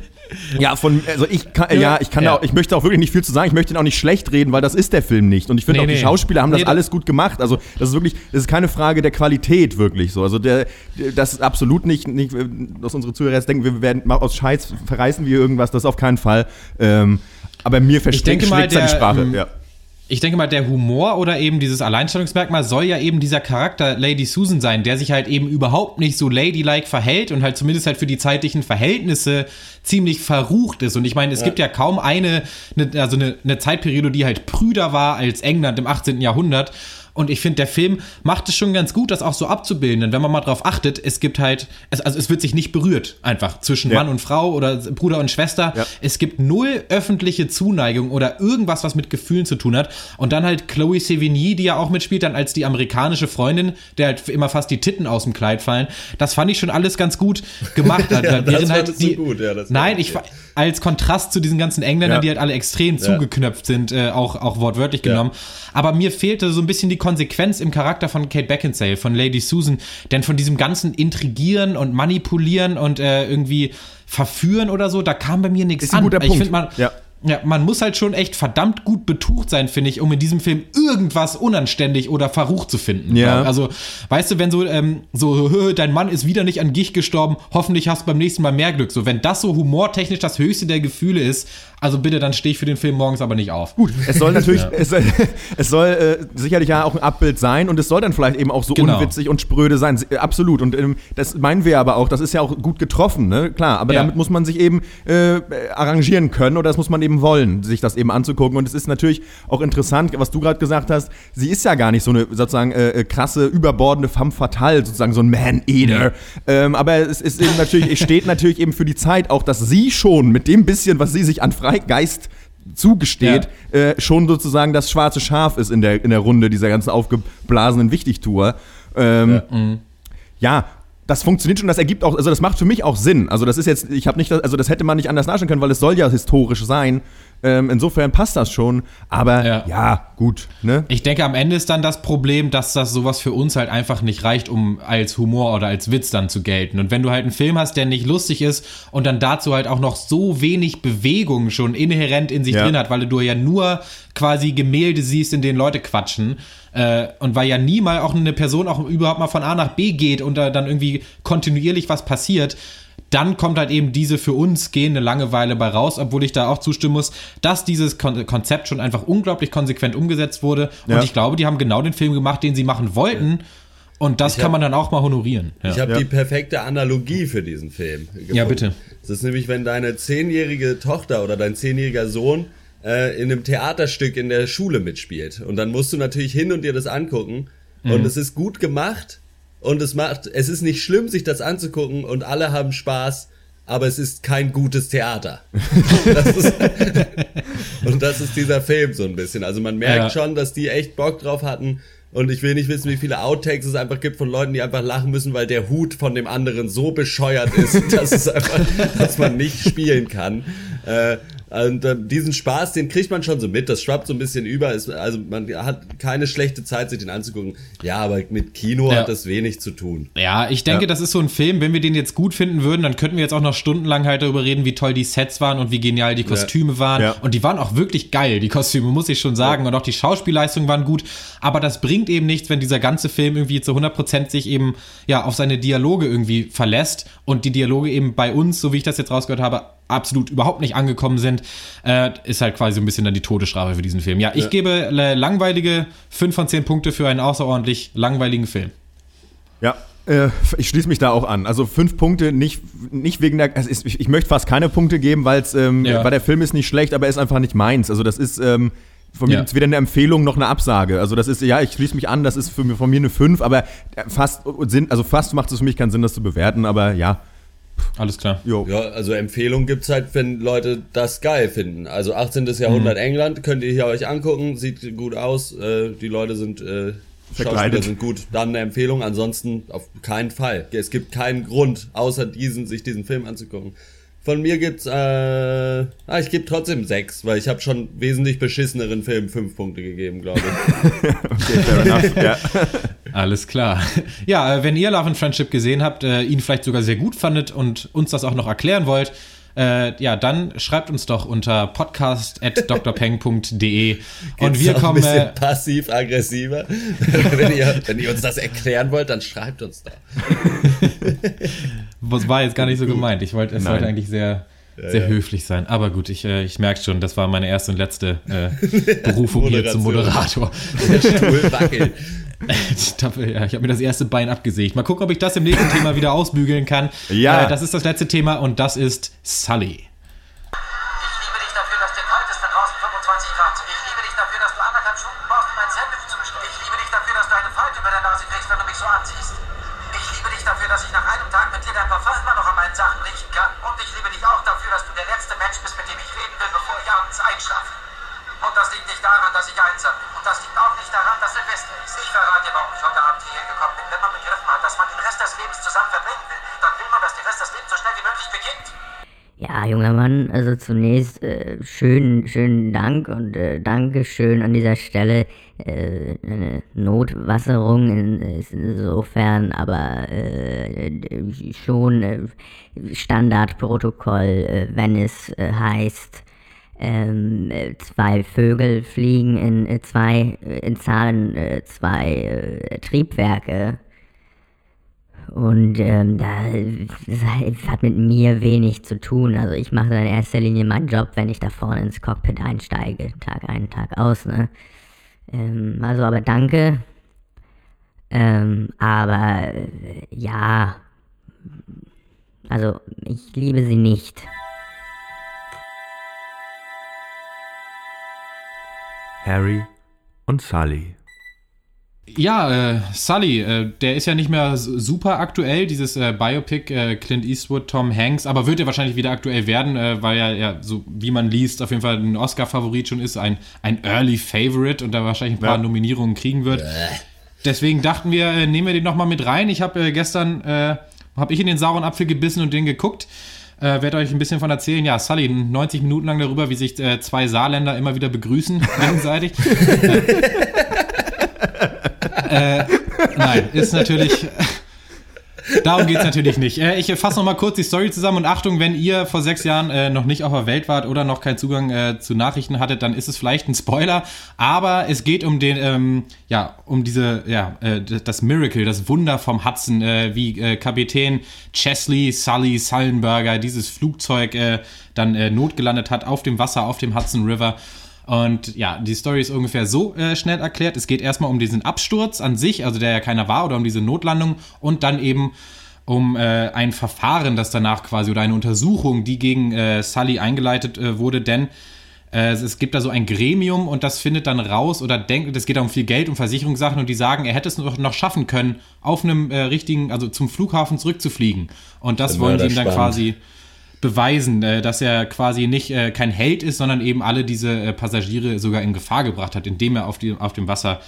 ja, von, also ich kann, ja, ich kann Ja. Da auch, ich möchte auch wirklich nicht viel zu sagen. Ich möchte ihn auch nicht schlecht reden, weil das ist der Film nicht. Und ich finde Nee, auch, die nee. Schauspieler haben Nee, das da- alles gut gemacht. Also das ist wirklich, das ist keine Frage der Qualität wirklich so. Also der, das ist absolut nicht, nicht, dass unsere Zuhörer jetzt denken, wir werden mal aus Scheiß verreißen wir irgendwas. Das auf keinen Fall. Ähm, aber mir versteht mal, seine Sprache. ähm, ja. Ich denke mal, der Humor oder eben dieses Alleinstellungsmerkmal soll ja eben dieser Charakter Lady Susan sein, der sich halt eben überhaupt nicht so ladylike verhält und halt zumindest halt für die zeitlichen Verhältnisse ziemlich verrucht ist. Und ich meine, es gibt ja kaum eine, eine also eine, eine Zeitperiode, die halt prüder war als England im 18. Jahrhundert. Und ich finde, der Film macht es schon ganz gut, das auch so abzubilden. Denn wenn man mal drauf achtet, es gibt halt, es, also es wird sich nicht berührt, einfach zwischen Ja. Mann und Frau oder Bruder und Schwester. Ja. Es gibt null öffentliche Zuneigung oder irgendwas, was mit Gefühlen zu tun hat. Und dann halt Chloe Sevigny, die ja auch mitspielt, dann als die amerikanische Freundin, der halt immer fast die Titten aus dem Kleid fallen. Das fand ich schon alles ganz gut gemacht. *laughs* Ja, das Während fandest du gut, ja, das nein, ich als Kontrast zu diesen ganzen Engländern, die halt alle extrem zugeknöpft sind, äh, auch, auch wortwörtlich genommen. Aber mir fehlte so ein bisschen die Konsequenz im Charakter von Kate Beckinsale, von Lady Susan. Denn von diesem ganzen Intrigieren und Manipulieren und äh, irgendwie Verführen oder so, da kam bei mir nichts an. ich finde, man, Ja. ja, man muss halt schon echt verdammt gut betucht sein, finde ich, um in diesem Film irgendwas unanständig oder verrucht zu finden. Ja. Also, weißt du, wenn so, ähm, so, "Hö, *laughs* dein Mann ist wieder nicht an Gicht gestorben, hoffentlich hast du beim nächsten Mal mehr Glück. So, wenn das so humortechnisch das höchste der Gefühle ist, also bitte, dann stehe ich für den Film morgens aber nicht auf. Gut, es soll natürlich, es soll, *laughs* es soll äh, sicherlich ja auch ein Abbild sein und es soll dann vielleicht eben auch so Genau. unwitzig und spröde sein. Äh, Absolut. Und ähm, das meinen wir aber auch, das ist ja auch gut getroffen, ne? Klar, aber Ja. damit muss man sich eben äh, arrangieren können oder das muss man eben wollen, sich das eben anzugucken. Und es ist natürlich auch interessant, was du gerade gesagt hast, sie ist ja gar nicht so eine sozusagen äh, äh, krasse, überbordende femme fatale, sozusagen so ein Man-Eater. Ähm, aber es ist eben natürlich, es steht natürlich eben für die Zeit auch, dass sie schon mit dem bisschen, was sie sich an Freigeist zugesteht, äh, schon sozusagen das schwarze Schaf ist in der, in der Runde dieser ganzen aufgeblasenen Wichtigtour. Ähm, ja. Das funktioniert schon, das ergibt auch, also das macht für mich auch Sinn. Also das ist jetzt, ich habe nicht, also das hätte man nicht anders darstellen können, weil es soll ja historisch sein. Ähm, insofern passt das schon. Aber Ja. ja, gut, ne? Ich denke, am Ende ist dann das Problem, dass das sowas für uns halt einfach nicht reicht, um als Humor oder als Witz dann zu gelten. Und wenn du halt einen Film hast, der nicht lustig ist und dann dazu halt auch noch so wenig Bewegung schon inhärent in sich Ja. drin hat, weil du ja nur quasi Gemälde siehst, in denen Leute quatschen, äh, und weil ja nie mal auch eine Person auch überhaupt mal von A nach B geht und da dann irgendwie kontinuierlich was passiert, dann kommt halt eben diese für uns gehende Langeweile bei raus, obwohl ich da auch zustimmen muss, dass dieses Kon Konzept schon einfach unglaublich konsequent umgesetzt wurde. Und Ja. ich glaube, die haben genau den Film gemacht, den sie machen wollten. Und das Ich kann hab- man dann auch mal honorieren. Ja. Ich habe Ja. die perfekte Analogie für diesen Film. Gefunden. Ja, bitte. Das ist nämlich, wenn deine zehnjährige Tochter oder dein zehnjähriger Sohn äh, in einem Theaterstück in der Schule mitspielt. Und dann musst du natürlich hin und dir das angucken. Mhm. Und es ist gut gemacht. Und es macht, es ist nicht schlimm, sich das anzugucken und alle haben Spaß. Aber es ist kein gutes Theater. *laughs* das ist, *laughs* und das ist dieser Film so ein bisschen. Also man merkt Ja. schon, dass die echt Bock drauf hatten. Und ich will nicht wissen, wie viele Outtakes es einfach gibt von Leuten, die einfach lachen müssen, weil der Hut von dem anderen so bescheuert ist, *laughs* dass es einfach, dass man nicht spielen kann. Äh, und äh, diesen Spaß, den kriegt man schon so mit. Das schwappt so ein bisschen über. Es, also man hat keine schlechte Zeit, sich den anzugucken. Ja, aber mit Kino Ja. hat das wenig zu tun. Ja, ich denke, Ja. das ist so ein Film, wenn wir den jetzt gut finden würden, dann könnten wir jetzt auch noch stundenlang halt darüber reden, wie toll die Sets waren und wie genial die Kostüme waren. Ja. Und die waren auch wirklich geil, die Kostüme, muss ich schon sagen. Und auch die Schauspielleistungen waren gut. Aber das bringt eben nichts, wenn dieser ganze Film irgendwie zu 100% sich eben ja auf seine Dialoge irgendwie verlässt und die Dialoge eben bei uns, so wie ich das jetzt rausgehört habe, absolut überhaupt nicht angekommen sind, äh, ist halt quasi ein bisschen dann die Todesstrafe für diesen Film. Ja, ich gebe äh, langweilige 5 von 10 Punkte für einen außerordentlich langweiligen Film. Ja, äh, ich schließe mich da auch an. Also fünf Punkte, nicht, nicht wegen der. Ist, ich, ich möchte fast keine Punkte geben, weil's, ähm, Ja. weil der Film ist nicht schlecht, aber er ist einfach nicht meins. Also das ist. Ähm, von mir Ja. weder eine Empfehlung noch eine Absage. Also das ist, ja, ich schließe mich an, das ist für, von mir eine 5, aber fast, Sinn, also fast macht es für mich keinen Sinn, das zu bewerten, aber ja, Alles klar. jo. Ja, also Empfehlung gibt's halt, wenn Leute das geil finden. Also 18. Jahrhundert Mhm. England, könnt ihr hier euch angucken, sieht gut aus, äh, die Leute sind, äh, Schauspieler Verkleidet. sind gut. Dann eine Empfehlung, ansonsten auf keinen Fall. Es gibt keinen Grund, außer diesen, sich diesen Film anzugucken. Von mir gibt's, äh, ah, ich gebe trotzdem sechs, weil ich habe schon wesentlich beschisseneren Filmen fünf Punkte gegeben, glaube ich. *laughs* Okay, fair *laughs* enough. ja. Alles klar. Ja, äh, wenn ihr Love and Friendship gesehen habt, äh, ihn vielleicht sogar sehr gut fandet und uns das auch noch erklären wollt, äh, ja, dann schreibt uns doch unter podcast.drpeng.de *laughs* und wir kommen. ein bisschen Äh, passiv-aggressiver. *laughs* wenn, ihr, wenn ihr uns das erklären wollt, dann schreibt uns da. *laughs* das war jetzt gar nicht so gemeint. Ich wollte, es Nein. sollte eigentlich sehr, sehr ja. höflich sein. Aber gut, ich, äh, ich merke schon, das war meine erste und letzte äh, Berufung hier zum. Moderator. Der Stuhl wackelt. *laughs* Ich, habe ja, ich habe mir das erste Bein abgesägt. Mal gucken, ob ich das im nächsten Thema wieder ausbügeln kann. Ja. Äh, das ist das letzte Thema und das ist Sully. Ich liebe dich dafür, dass dir kalt ist, wenn draußen 25 Grad. Ich liebe dich dafür, dass du anderthalb Stunden brauchst, um ein Sandwich zu bestellen. Ich liebe dich dafür, dass du eine Falte über der Nase kriegst, wenn du mich so ansiehst. Ich liebe dich dafür, dass ich nach einem Tag mit dir dein Parfum immer noch an meinen Sachen riechen kann. Und ich liebe dich auch dafür, dass du der letzte Mensch bist, mit dem ich reden will, bevor ich abends einschlafe. Und das liegt nicht daran, dass ich einsam bin. Und das liegt auch nicht daran, dass Silvester ist. Ich verrate warum ich heute Abend hierher gekommen bin. Wenn man begriffen hat, dass man den Rest des Lebens zusammen verbringen will, dann will man, dass der Rest des Lebens so schnell wie möglich beginnt. Ja, junger Mann, also zunächst äh, schönen, schönen Dank und äh, Dankeschön an dieser Stelle. Äh, eine Notwasserung in, insofern aber äh, schon äh, Standardprotokoll, äh, wenn es äh, heißt, ähm, äh, zwei Vögel fliegen in äh, zwei, äh, in Zahlen äh, zwei äh, Triebwerke. Und ähm, da, das hat mit mir wenig zu tun. Also ich mache in erster Linie meinen Job, wenn ich da vorne ins Cockpit einsteige, Tag ein, Tag aus. Ne? Ähm, also aber danke. Ähm, aber ja, also ich liebe sie nicht. Harry und Sally. Ja, äh, Sully, äh, der ist ja nicht mehr super aktuell, dieses äh, Biopic äh, Clint Eastwood, Tom Hanks, aber wird ja wahrscheinlich wieder aktuell werden, äh, weil er ja, so wie man liest, auf jeden Fall ein Oscar-Favorit schon ist, ein, ein Early Favorite und da wahrscheinlich ein paar Ja. Nominierungen kriegen wird. Deswegen dachten wir, äh, nehmen wir den nochmal mit rein. Ich habe äh, gestern, äh, habe ich in den sauren Apfel gebissen und den geguckt. Äh, werde euch ein bisschen von erzählen. Ja, Sully, 90 Minuten lang darüber, wie sich äh, zwei Saarländer immer wieder begrüßen *laughs* gegenseitig. *laughs* äh, nein, ist natürlich. *laughs* Darum geht's natürlich nicht. Äh, ich fasse noch mal kurz die Story zusammen und Achtung, wenn ihr vor sechs Jahren äh, noch nicht auf der Welt wart oder noch keinen Zugang äh, zu Nachrichten hattet, dann ist es vielleicht ein Spoiler. Aber es geht um den, ähm, ja, um diese, ja, äh, das Miracle, das Wunder vom Hudson, äh, wie äh, Kapitän Chesley Sully Sullenberger dieses Flugzeug dann notgelandet hat auf dem Wasser, auf dem Hudson River. Und ja, die Story ist ungefähr so äh, schnell erklärt. Es geht erstmal um diesen Absturz an sich, also der ja keiner war, oder um diese Notlandung und dann eben um äh, ein Verfahren, das danach quasi oder eine Untersuchung, die gegen äh, Sully eingeleitet äh, wurde, denn äh, es gibt da so ein Gremium und das findet dann raus oder denkt, es geht da um viel Geld, um Versicherungssachen und die sagen, er hätte es noch, noch schaffen können, auf einem äh, richtigen, also zum Flughafen zurückzufliegen. Und das Der wollen sie ihm dann spannend. quasi beweisen, äh, dass er quasi nicht äh, kein Held ist, sondern eben alle diese äh, Passagiere sogar in Gefahr gebracht hat, indem er auf, die, auf dem Wasser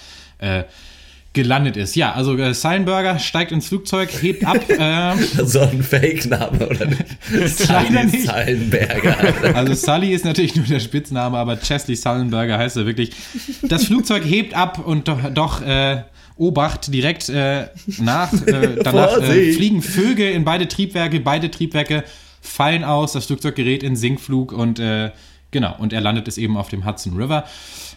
gelandet ist. Ja, also äh, Seilenberger steigt ins Flugzeug, hebt ab. *laughs* Äh, So ein Fake-Name, oder *laughs* nicht? Leider Sully nicht. Sallenberger. *laughs* also Sully ist natürlich nur der Spitzname, aber Chesley Sullenberger heißt er wirklich. Das Flugzeug hebt ab und doch, doch äh, Obacht direkt äh, nach. Äh, danach äh, fliegen Vögel in beide Triebwerke, beide Triebwerke fallen aus, das Flugzeug gerät in Sinkflug und äh, genau, und er landet es eben auf dem Hudson River.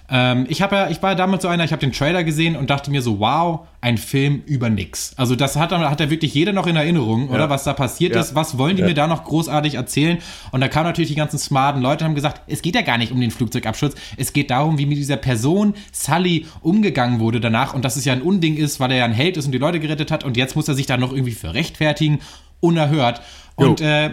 Ähm, ich, hab ja, ich war damals so einer, ich habe den Trailer gesehen und dachte mir so, wow, ein Film über nix. Also das hat, hat ja wirklich jeder noch in Erinnerung, oder was da passiert Ja. ist. Was wollen die mir da noch großartig erzählen? Und da kamen natürlich die ganzen smarten Leute und haben gesagt, es geht ja gar nicht um den Flugzeugabsturz. Es geht darum, wie mit dieser Person Sully umgegangen wurde danach und dass es ja ein Unding ist, weil er ja ein Held ist und die Leute gerettet hat und jetzt muss er sich da noch irgendwie für rechtfertigen. Unerhört. Und äh,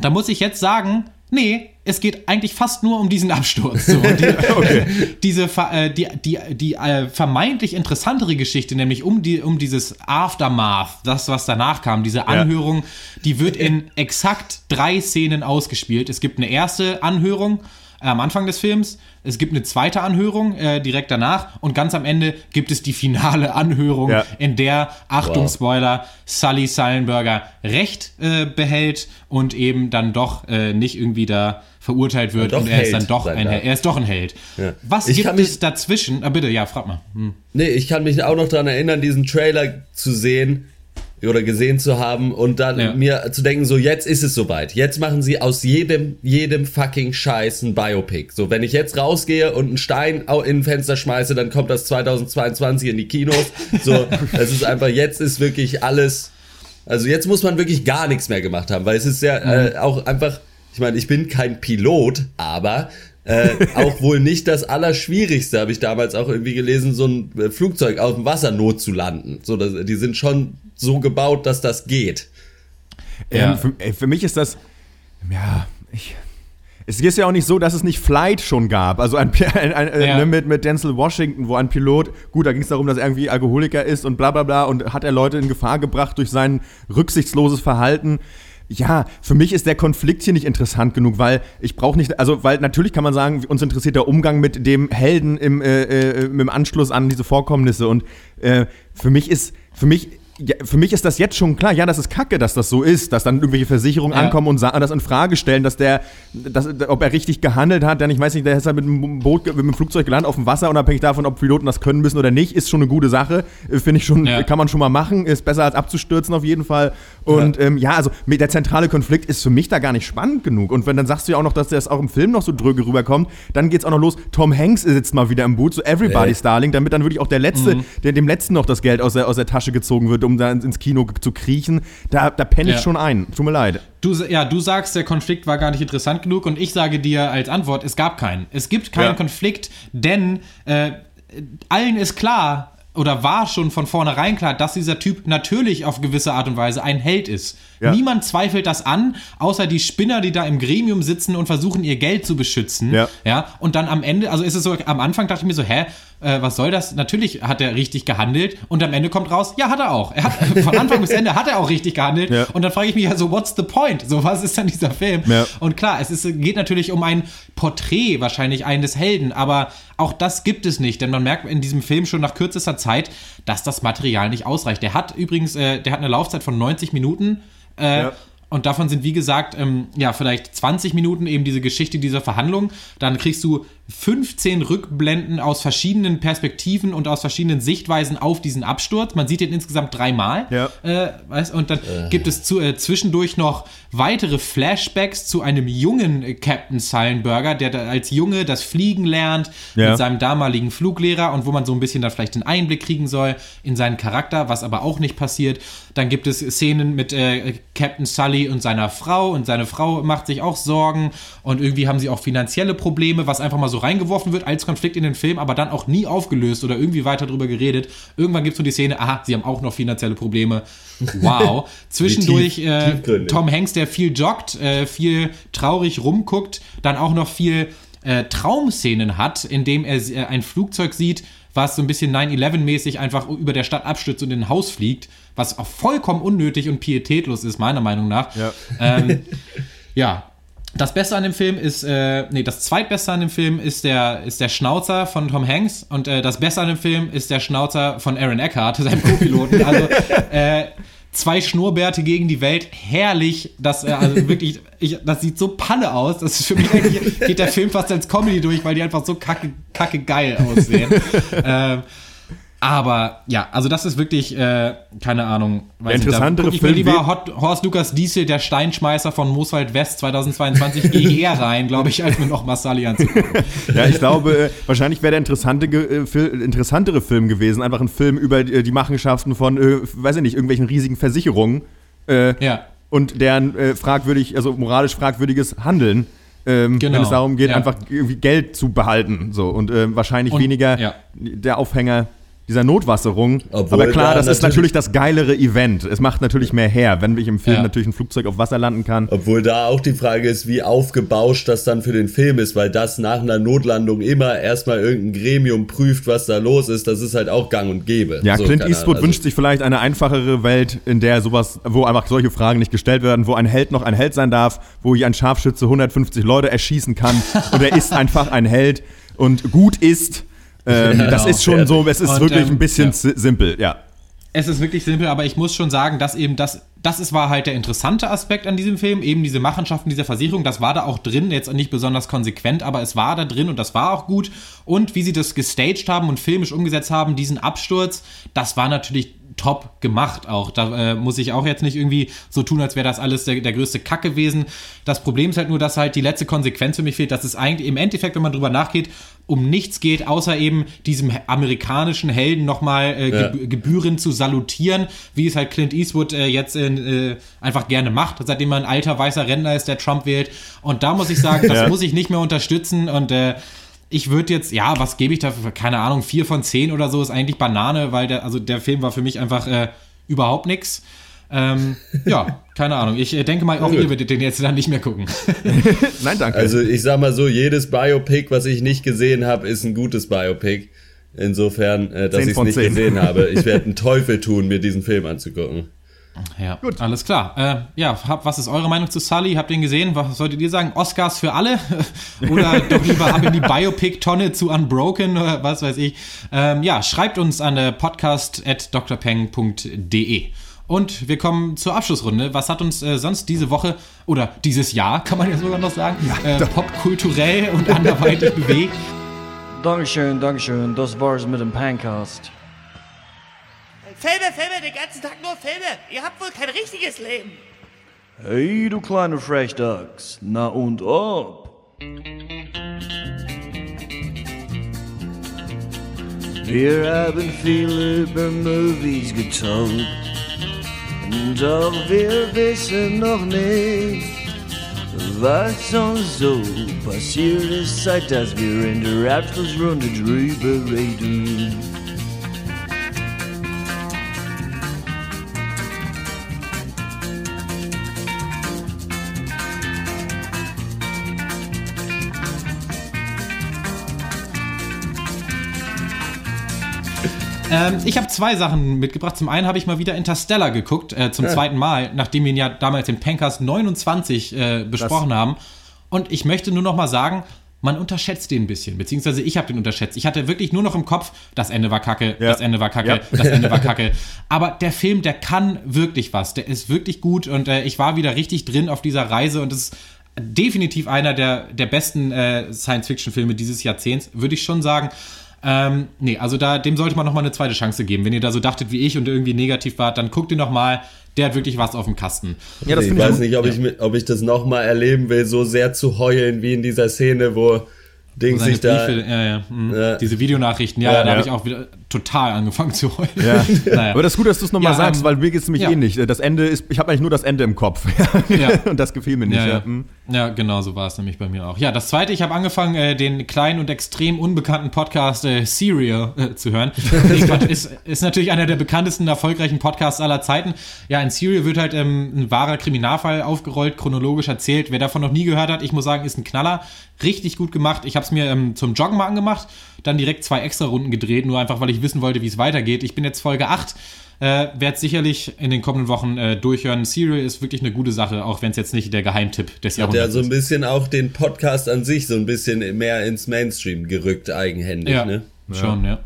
da muss ich jetzt sagen, Nee, es geht eigentlich fast nur um diesen Absturz. So. Die, *laughs* okay. Diese äh, die, die, die äh, vermeintlich interessantere Geschichte, nämlich um, die, um dieses Aftermath, das, was danach kam, diese Anhörung, ja. die wird in exakt drei Szenen ausgespielt. Es gibt eine erste Anhörung äh, am Anfang des Films, es gibt eine zweite Anhörung äh, direkt danach und ganz am Ende gibt es die finale *laughs* Anhörung, ja. in der, Achtung, wow. Spoiler, Sully Sullenberger Recht äh, behält und eben dann doch äh, nicht irgendwie da verurteilt wird und er Held, ist dann doch ein Held. Er ist doch ein Held. Ja. Was ich gibt es dazwischen? Ah, bitte, ja, frag mal. Hm. Nee, ich kann mich auch noch daran erinnern, diesen Trailer zu sehen, oder gesehen zu haben und dann ja. mir zu denken, so jetzt ist es soweit. Jetzt machen sie aus jedem, jedem fucking Scheiß ein Biopic. So, wenn ich jetzt rausgehe und einen Stein in ein Fenster schmeiße, dann kommt das 2022 in die Kinos. So, *laughs* es ist einfach, jetzt ist wirklich alles, also jetzt muss man wirklich gar nichts mehr gemacht haben, weil es ist ja äh, auch einfach, ich meine, ich bin kein Pilot, aber äh, auch wohl nicht das Allerschwierigste, habe ich damals auch irgendwie gelesen, so ein äh, Flugzeug auf dem Wasser not zu landen. So, das, die sind schon so gebaut, dass das geht. Ja. Ähm, für, für, mich ist das, ja, ich, es ist ja auch nicht so, dass es nicht Flight schon gab. Also ein, *laughs* ein, ein, äh, ja. ne, mit, mit Denzel Washington, wo ein Pilot, gut, da ging es darum, dass er irgendwie Alkoholiker ist und bla bla bla und hat er Leute in Gefahr gebracht durch sein rücksichtsloses Verhalten. Ja, für mich ist der Konflikt hier nicht interessant genug, weil ich brauche nicht, also weil natürlich kann man sagen, uns interessiert der Umgang mit dem Helden im, äh, äh, im Anschluss an diese Vorkommnisse und äh, für mich ist, für mich ja, für mich ist das jetzt schon klar, ja, das ist kacke, dass das so ist, dass dann irgendwelche Versicherungen ja. ankommen und das in Frage stellen, dass der, dass, ob er richtig gehandelt hat, denn ich weiß nicht, der ist halt mit einem Boot, mit einem Flugzeug gelandet auf dem Wasser, unabhängig davon, ob Piloten das können müssen oder nicht, ist schon eine gute Sache, äh, finde ich schon, ja. kann man schon mal machen, ist besser als abzustürzen auf jeden Fall. Und ja, ähm, ja also der zentrale Konflikt ist für mich da gar nicht spannend genug. Und wenn dann sagst du ja auch noch, dass das auch im Film noch so dröge rüberkommt, dann geht's auch noch los. Tom Hanks sitzt mal wieder im Boot, so Everybody's Darling, damit dann wirklich auch der letzte, mhm. der, dem letzten noch das Geld aus der, aus der Tasche gezogen wird, um da ins Kino zu kriechen, da, da penne ich ja. schon ein. Tut mir leid. Du, ja, du sagst, der Konflikt war gar nicht interessant genug und ich sage dir als Antwort, es gab keinen. Es gibt keinen ja. Konflikt, denn äh, allen ist klar, oder war schon von vornherein klar, dass dieser Typ natürlich auf gewisse Art und Weise ein Held ist. Ja. Niemand zweifelt das an, außer die Spinner, die da im Gremium sitzen und versuchen, ihr Geld zu beschützen. Ja. ja und dann am Ende, also ist es so, am Anfang dachte ich mir so, hä, äh, was soll das? Natürlich hat er richtig gehandelt und am Ende kommt raus, ja, hat er auch. Er hat, *laughs* von Anfang bis Ende hat er auch richtig gehandelt. Ja. Und dann frage ich mich ja so, what's the point? So, was ist dann dieser Film? Ja. Und klar, es ist, geht natürlich um ein Porträt wahrscheinlich eines Helden, aber auch das gibt es nicht, denn man merkt in diesem Film schon nach kürzester Zeit, dass das Material nicht ausreicht. Der hat übrigens, äh, der hat eine Laufzeit von 90 Minuten. Äh, ja. Und davon sind, wie gesagt, ähm, ja, vielleicht 20 Minuten eben diese Geschichte dieser Verhandlung. Dann kriegst du 15 Rückblenden aus verschiedenen Perspektiven und aus verschiedenen Sichtweisen auf diesen Absturz. Man sieht den insgesamt dreimal. Ja. Äh, und dann äh. gibt es zu, äh, zwischendurch noch weitere Flashbacks zu einem jungen Captain Sullenberger, der da als Junge das Fliegen lernt ja. mit seinem damaligen Fluglehrer und wo man so ein bisschen dann vielleicht den Einblick kriegen soll in seinen Charakter, was aber auch nicht passiert. Dann gibt es Szenen mit äh, Captain Sully und seiner Frau und seine Frau macht sich auch Sorgen und irgendwie haben sie auch finanzielle Probleme, was einfach mal so reingeworfen wird als Konflikt in den Film, aber dann auch nie aufgelöst oder irgendwie weiter drüber geredet. Irgendwann gibt es so die Szene, aha, sie haben auch noch finanzielle Probleme. *laughs* Wow. Zwischendurch tief, äh, Tom Hanks, der viel joggt, äh, viel traurig rumguckt, dann auch noch viel äh, Traumszenen hat, in dem er äh, ein Flugzeug sieht, was so ein bisschen 9-11-mäßig einfach über der Stadt abstürzt und in ein Haus fliegt, was auch vollkommen unnötig und pietätlos ist, meiner Meinung nach. Ja, ähm, *laughs* ja das Beste an dem Film ist, äh, nee, das zweitbeste an dem Film ist der, ist der Schnauzer von Tom Hanks und äh, das Beste an dem Film ist der Schnauzer von Aaron Eckhart, *laughs* seinem Co-Piloten. Also äh, zwei Schnurrbärte gegen die Welt, herrlich. Das, äh, also wirklich, ich, das sieht so Panne aus. Das ist für mich eigentlich, geht der Film fast als Comedy durch, weil die einfach so kacke, kacke geil aussehen. *laughs* ähm, aber ja, also das ist wirklich, äh, keine Ahnung. Weiß interessantere nicht, da ich Film. lieber Hot, Horst Lukas Diesel, der Steinschmeißer von Mooswald West 2022, *laughs* eher rein, glaube ich, als mir noch Massali anzugucken. *laughs* Ja, ich glaube, äh, wahrscheinlich wäre der interessante, äh, interessantere Film gewesen. Einfach ein Film über die, die Machenschaften von, äh, weiß ich nicht, irgendwelchen riesigen Versicherungen. Äh, ja. Und deren äh, fragwürdig, also moralisch fragwürdiges Handeln. Ähm, genau. Wenn es darum geht, ja. einfach irgendwie Geld zu behalten. So. Und wahrscheinlich und, weniger ja. der Aufhänger dieser Notwasserung. Obwohl Aber klar, da das ist natürlich- natürlich das geilere Event. Es macht natürlich mehr her, wenn ich im Film Ja. natürlich ein Flugzeug auf Wasser landen kann. Obwohl da auch die Frage ist, wie aufgebauscht das dann für den Film ist, weil das nach einer Notlandung immer erstmal irgendein Gremium prüft, was da los ist. Das ist halt auch gang und gäbe. Ja, So, Clint Eastwood Ahnung, wünscht sich vielleicht eine einfachere Welt, in der sowas, wo einfach solche Fragen nicht gestellt werden, wo ein Held noch ein Held sein darf, wo hier ein Scharfschütze 150 Leute erschießen kann und er ist einfach ein Held und gut ist. Ähm, das ist schon so, es ist Und, wirklich ähm, ein bisschen ja. si- simpel, ja. Es ist wirklich simpel, aber ich muss schon sagen, dass eben das, das ist, war halt der interessante Aspekt an diesem Film, eben diese Machenschaften dieser Versicherung, das war da auch drin, jetzt nicht besonders konsequent, aber es war da drin und das war auch gut. Und wie sie das gestaged haben und filmisch umgesetzt haben, diesen Absturz, das war natürlich top gemacht auch. Da äh, muss ich auch jetzt nicht irgendwie so tun, als wäre das alles der, der größte Kack gewesen. Das Problem ist halt nur, dass halt die letzte Konsequenz für mich fehlt, dass es eigentlich im Endeffekt, wenn man drüber nachgeht, um nichts geht, außer eben diesem amerikanischen Helden nochmal äh, Ja. geb gebührend zu salutieren, wie es halt Clint Eastwood äh, jetzt äh, einfach gerne macht, seitdem er ein alter weißer Rentner ist, der Trump wählt. Und da muss ich sagen, *laughs* das Ja. muss ich nicht mehr unterstützen und äh, ich würde jetzt, ja, was gebe ich dafür? Keine Ahnung, vier von zehn oder so ist eigentlich Banane, weil der, also der Film war für mich einfach äh, überhaupt nix. Ähm, ja, *laughs* keine Ahnung. Ich äh, denke mal, auch ihr werdet den jetzt dann nicht mehr gucken. *laughs* Nein, danke. Also ich sag mal so, jedes Biopic, was ich nicht gesehen habe, ist ein gutes Biopic. Insofern, äh, dass ich es von nicht zehn. gesehen habe. Ich *laughs* werde einen Teufel tun, mir diesen Film anzugucken. Ja, Gut. alles klar. Äh, ja, hab, was ist eure Meinung zu Sully? Habt ihr ihn gesehen? Was solltet ihr sagen? Oscars für alle? *laughs* oder doch lieber ab in die Biopic-Tonne zu Unbroken oder was weiß ich. Ähm, ja, schreibt uns an äh, podcast.drpeng.de. Und wir kommen zur Abschlussrunde. Was hat uns äh, sonst diese Woche oder dieses Jahr, kann man ja sogar noch sagen, äh, popkulturell und anderweitig bewegt? Dankeschön, Dankeschön. Das war's mit dem Pancast. Filme, Filme, den ganzen Tag nur Filme. Ihr habt wohl kein richtiges Leben. Hey, du kleine Frechdachs. Na und ob? Wir haben viel über Movies getalkt. Doch wir wissen noch nicht, was uns so passiert ist, seit dass wir in der Abschlussrunde drüber reden. Ähm, ich habe zwei Sachen mitgebracht. Zum einen habe ich mal wieder Interstellar geguckt, äh, zum zweiten Mal, nachdem wir ihn ja damals in Pancast 29 äh, besprochen haben. Und ich möchte nur noch mal sagen, man unterschätzt den ein bisschen, beziehungsweise ich habe den unterschätzt. Ich hatte wirklich nur noch im Kopf, das Ende war kacke, Ja. das Ende war kacke, Ja. das Ende war *laughs* kacke. Aber der Film, der kann wirklich was. Der ist wirklich gut und äh, ich war wieder richtig drin auf dieser Reise und es ist definitiv einer der, der besten äh, Science-Fiction-Filme dieses Jahrzehnts, würde ich schon sagen. Ähm, nee, also da, dem sollte man noch mal eine zweite Chance geben. Wenn ihr da so dachtet wie ich und irgendwie negativ wart, dann guckt ihn noch mal. Der hat wirklich was auf dem Kasten. ja, das ich finde weiß ich nicht, ob, ich, mit- ob ich das nochmal erleben will, so sehr zu heulen wie in dieser Szene, wo Ding sich da. Briefe, ja, ja, mhm. Ja. Diese Videonachrichten, ja, Ja, da habe ja. ich auch wieder total angefangen zu heulen. Ja. *laughs* Naja. Aber das ist gut, dass du es nochmal Ja, sagst, ähm, weil mir geht es nämlich ja. ähnlich. Das Ende ist, ich habe eigentlich nur das Ende im Kopf. *laughs* Ja. Und das gefiel mir nicht. Ja. Hm. ja, genau so war es nämlich bei mir auch. Ja, das zweite, ich habe angefangen, äh, den kleinen und extrem unbekannten Podcast äh, Serial äh, zu hören. *laughs* Ist, ist natürlich einer der bekanntesten, erfolgreichen Podcasts aller Zeiten. Ja, in Serial wird halt ähm, ein wahrer Kriminalfall aufgerollt, chronologisch erzählt. Wer davon noch nie gehört hat, ich muss sagen, ist ein Knaller. Richtig gut gemacht. Ich habe es mir ähm, zum Joggen mal angemacht, dann direkt zwei extra Runden gedreht, nur einfach, weil ich wissen wollte, wie es weitergeht. Ich bin jetzt Folge 8. Äh, Werde sicherlich in den kommenden Wochen äh, durchhören. Serial ist wirklich eine gute Sache, auch wenn es jetzt nicht der Geheimtipp des Hat ja Jahrhunderts so ein ist. bisschen auch den Podcast an sich so ein bisschen mehr ins Mainstream gerückt, eigenhändig, Ja, ne? schon, ja.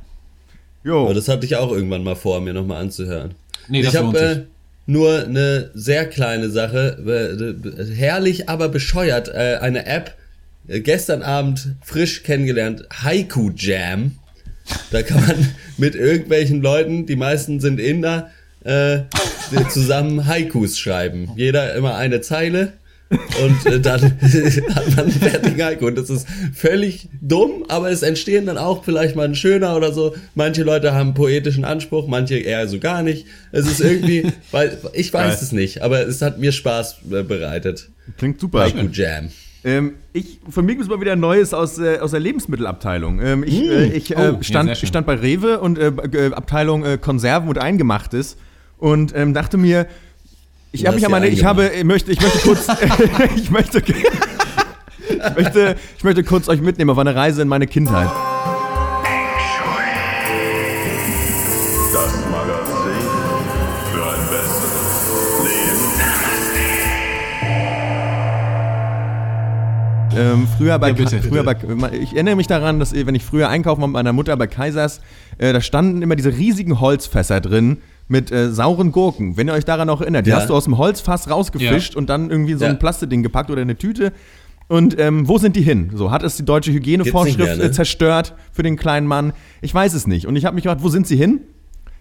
Jo. Aber das hatte ich auch irgendwann mal vor, mir nochmal anzuhören. Nee, das ich habe äh, nur eine sehr kleine Sache, äh, herrlich, aber bescheuert, äh, eine App äh, gestern Abend frisch kennengelernt, Haiku Jam. Da kann man *laughs* mit irgendwelchen Leuten, die meisten sind Inder, äh, zusammen Haikus schreiben. Jeder immer eine Zeile. Und äh, dann *laughs* hat man einen fertigen Haiku. Und das ist völlig dumm, aber es entstehen dann auch vielleicht mal ein schöner oder so. Manche Leute haben poetischen Anspruch, manche eher so gar nicht. Es ist irgendwie, *laughs* weil ich weiß Geil. es nicht, aber es hat mir Spaß äh, bereitet. Klingt super. Haiku Jam. Ähm, ich, für mich ist mal wieder Neues aus, äh, aus der Lebensmittelabteilung. Ähm, ich, Mm. äh, ich äh, Oh, ja, stand, ich stand bei Rewe und äh, äh, Abteilung äh, Konserven und Eingemachtes und ähm, dachte mir, ich habe mich an meine, ja ich habe, ich möchte, ich möchte kurz, *laughs* *laughs* ich möchte, ich möchte, ich möchte kurz euch mitnehmen auf eine Reise in meine Kindheit. Ähm, früher bei, Ja, bitte, früher bei, ich erinnere mich daran, dass wenn ich früher einkaufen war mit meiner Mutter bei Kaisers, äh, da standen immer diese riesigen Holzfässer drin mit äh, sauren Gurken. Wenn ihr euch daran noch erinnert, die Ja. hast du aus dem Holzfass rausgefischt Ja. und dann irgendwie so ein Plasteding gepackt oder eine Tüte. Und ähm, wo sind die hin? So, hat es die deutsche Hygienevorschrift ne? äh, zerstört für den kleinen Mann? Ich weiß es nicht. Und ich habe mich gefragt, wo sind sie hin?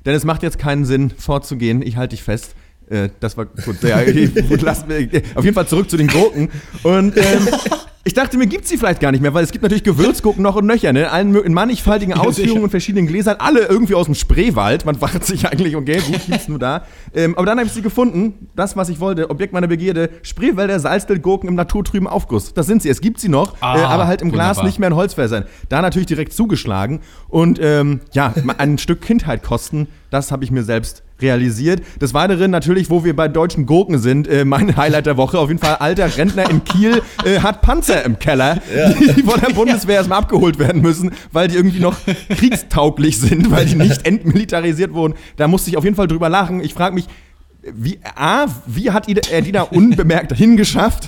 Denn es macht jetzt keinen Sinn, vorzugehen. Ich halte dich fest. Äh, das war gut. Ja, *laughs* gut lass, äh, auf jeden Fall zurück zu den Gurken. Und ähm, *laughs* ich dachte mir, gibt sie vielleicht gar nicht mehr, weil es gibt natürlich Gewürzgurken noch und nöcher, ne? Allen, *laughs* in mannigfaltigen Ausführungen und verschiedenen Gläsern, alle irgendwie aus dem Spreewald. Man fragt sich eigentlich, okay, gut, gibt's nur da. Ähm, aber dann habe ich sie gefunden, das, was ich wollte, Objekt meiner Begierde, Spreewälder Salzwildgurken im naturtrüben Aufguss. Das sind sie, es gibt sie noch, Ah, äh, aber halt im Glas wunderbar. nicht mehr in Holzfässern. Da natürlich direkt zugeschlagen und ähm, ja, ein Stück Kindheit kosten, das habe ich mir selbst realisiert. Des Weiteren natürlich, wo wir bei deutschen Gurken sind, äh, mein *laughs* Highlight der Woche, auf jeden Fall alter Rentner in Kiel äh, hat Panzer im Keller, die *laughs* von der Bundeswehr erstmal abgeholt werden müssen, weil die irgendwie noch kriegstauglich sind, weil die nicht *laughs* entmilitarisiert wurden. Da musste ich auf jeden Fall drüber lachen. Ich frage mich, wie, A, wie hat er die da unbemerkt hingeschafft?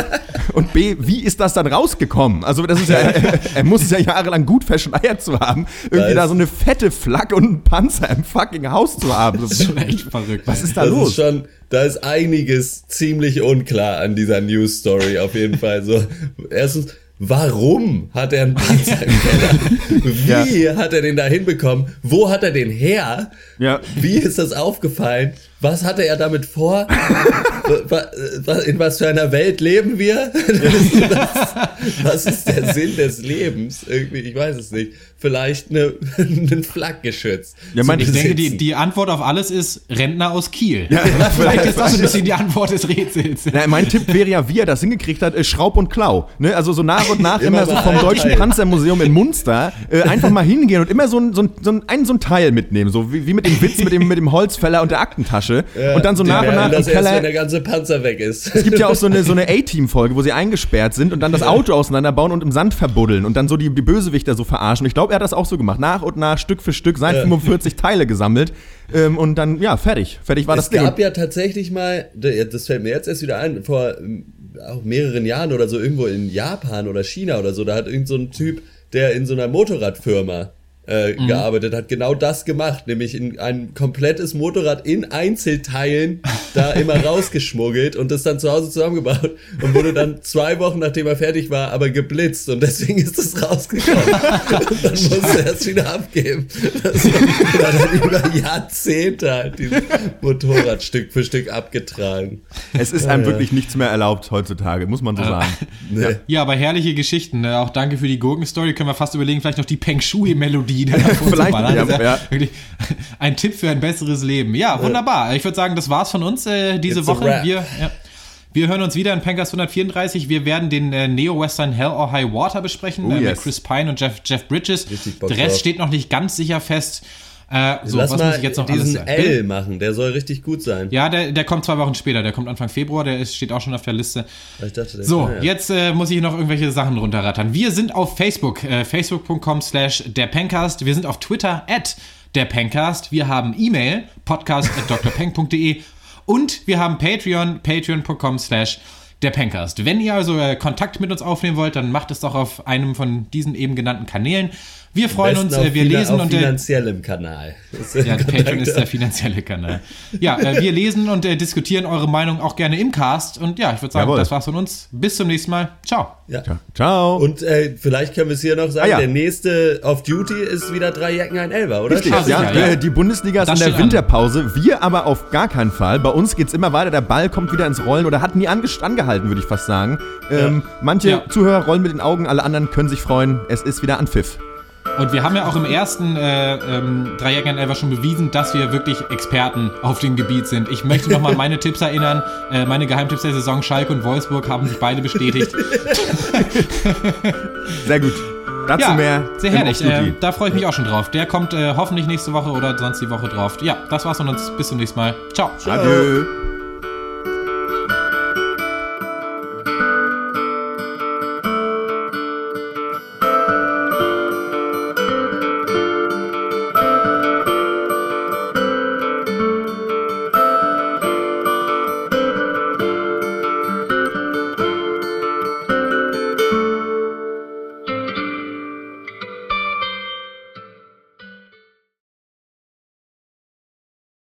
*laughs* Und B, wie ist das dann rausgekommen? Also, das ist ja, er, *laughs* er muss es ja jahrelang gut verschleiert zu haben, irgendwie Da so eine fette Flak und einen Panzer im fucking Haus zu haben. Das ist *laughs* Schon echt verrückt. Was ist da das los? Ist schon, da ist einiges ziemlich unklar an dieser News Story auf jeden Fall. So, erstens, warum hat er einen Panzer im Keller? Wie hat er den da hinbekommen? Wo hat er den her? Ja. Wie ist das aufgefallen? Was hatte er damit vor? *laughs* In was für einer Welt leben wir? *laughs* Was ist der Sinn des Lebens? Irgendwie, ich weiß es nicht. Vielleicht eine, *laughs* ein Flakgeschütz. Ja, mein, Ich denke, die, die Antwort auf alles ist Rentner aus Kiel. Ja, Vielleicht ist das ein bisschen die Antwort des Rätsels. Na, mein Tipp wäre ja, wie er das hingekriegt hat, äh, Schraub und Klau. Ne? Also so nach und nach Immer immer, so vom ein Deutschen Teil. Panzermuseum in Munster äh, einfach mal hingehen und immer so ein, so ein, so ein, ein, so ein Teil mitnehmen. So wie, wie mit dem Witz mit dem, mit dem Holzfäller und der Aktentasche. Und dann so nach und nach im das erst, Keller. wenn der ganze Panzer weg ist. Es gibt ja auch so eine, so eine *laughs* A-Team-Folge, wo sie eingesperrt sind und dann das Auto auseinanderbauen und im Sand verbuddeln und dann so die, die Bösewichter so verarschen. Ich glaube, er hat das auch so gemacht. Nach und nach, Stück für Stück, seit 45 Teile gesammelt. Ähm, und dann, ja, fertig. Fertig war es das Ding. gab ja tatsächlich mal, das fällt mir jetzt erst wieder ein, vor ähm, auch mehreren Jahren oder so irgendwo in Japan oder China oder so, da hat irgend so ein Typ, der in so einer Motorradfirma äh, Mhm. gearbeitet hat, genau das gemacht, nämlich in ein komplettes Motorrad in Einzelteilen da *laughs* immer rausgeschmuggelt und das dann zu Hause zusammengebaut und wurde dann zwei Wochen nachdem er fertig war, aber geblitzt und deswegen ist es rausgekommen. und dann *laughs* musste er es wieder abgeben. Das war dann über Jahrzehnte halt dieses Motorrad Stück für Stück abgetragen. es ist einem wirklich nichts mehr erlaubt heutzutage, muss man so sagen. Nee. Ja, aber herrliche Geschichten. Ne? Auch danke für die Gurkenstory. Können wir fast überlegen, vielleicht noch die Peng Shui-Melodie da davor *laughs* Vielleicht, zu ja, ja. Ein Tipp für ein besseres Leben. Ja, wunderbar. Ich würde sagen, das war's von uns äh, diese It's Woche. Wir, ja, wir hören uns wieder in Pankers 134. Wir werden den äh, Neo-Western Hell or High Water besprechen Oh, äh, mit yes. Chris Pine und Jeff, Jeff Bridges. Richtig Der Rest steht noch nicht ganz sicher fest. Äh, so, Lass was mal muss ich jetzt noch alles diesen sagen? L machen, der soll richtig gut sein. Ja, der, der kommt zwei Wochen später. Der kommt Anfang Februar. Der ist, steht auch schon auf der Liste. Ich dachte, der- So, ja. jetzt äh, muss ich noch irgendwelche Sachen runterrattern. Wir sind auf Facebook, äh, facebook.com slash der Pencast. Wir sind auf Twitter at der Pencast. Wir haben E-Mail, podcast at drpeng.de und wir haben Patreon, patreon.com slash der Pencast. Wenn ihr also äh, Kontakt mit uns aufnehmen wollt, dann macht es doch auf einem von diesen eben genannten Kanälen. Wir freuen uns, äh, wir lesen und äh, finanziellem Kanal. Das ist ja, Patreon ist der finanzielle Kanal. Ja, äh, wir lesen und äh, diskutieren eure Meinung auch gerne im Cast. Und ja, ich würde sagen, Jawohl. das war's von uns. Bis zum nächsten Mal. Ciao. Ja. Ciao. Und äh, vielleicht können wir es hier noch sagen, Ah, ja. der nächste auf Duty ist wieder drei Jacken, ein Elber, oder? Richtig, Ah, ja, ja. Die Bundesliga ist Das in der steht an. Winterpause. Wir aber auf gar keinen Fall. Bei uns geht's immer weiter. Der Ball kommt wieder ins Rollen oder hat nie ange angehalten, würde ich fast sagen. Ähm, manche Ja. Zuhörer rollen mit den Augen, alle anderen können sich freuen. Es ist wieder an Pfiff. Und wir haben ja auch im ersten äh, ähm, Dreijährigen Elfer schon bewiesen, dass wir wirklich Experten auf dem Gebiet sind. Ich möchte nochmal an *laughs* meine Tipps erinnern. Äh, meine Geheimtipps der Saison Schalke und Wolfsburg haben sich beide bestätigt. *laughs* Sehr gut. Dazu ja, mehr. Sehr herrlich. Äh, da freue ich mich auch schon drauf. Der kommt äh, hoffentlich nächste Woche oder sonst die Woche drauf. Ja, das war's von uns. Bis zum nächsten Mal. Ciao. Adieu.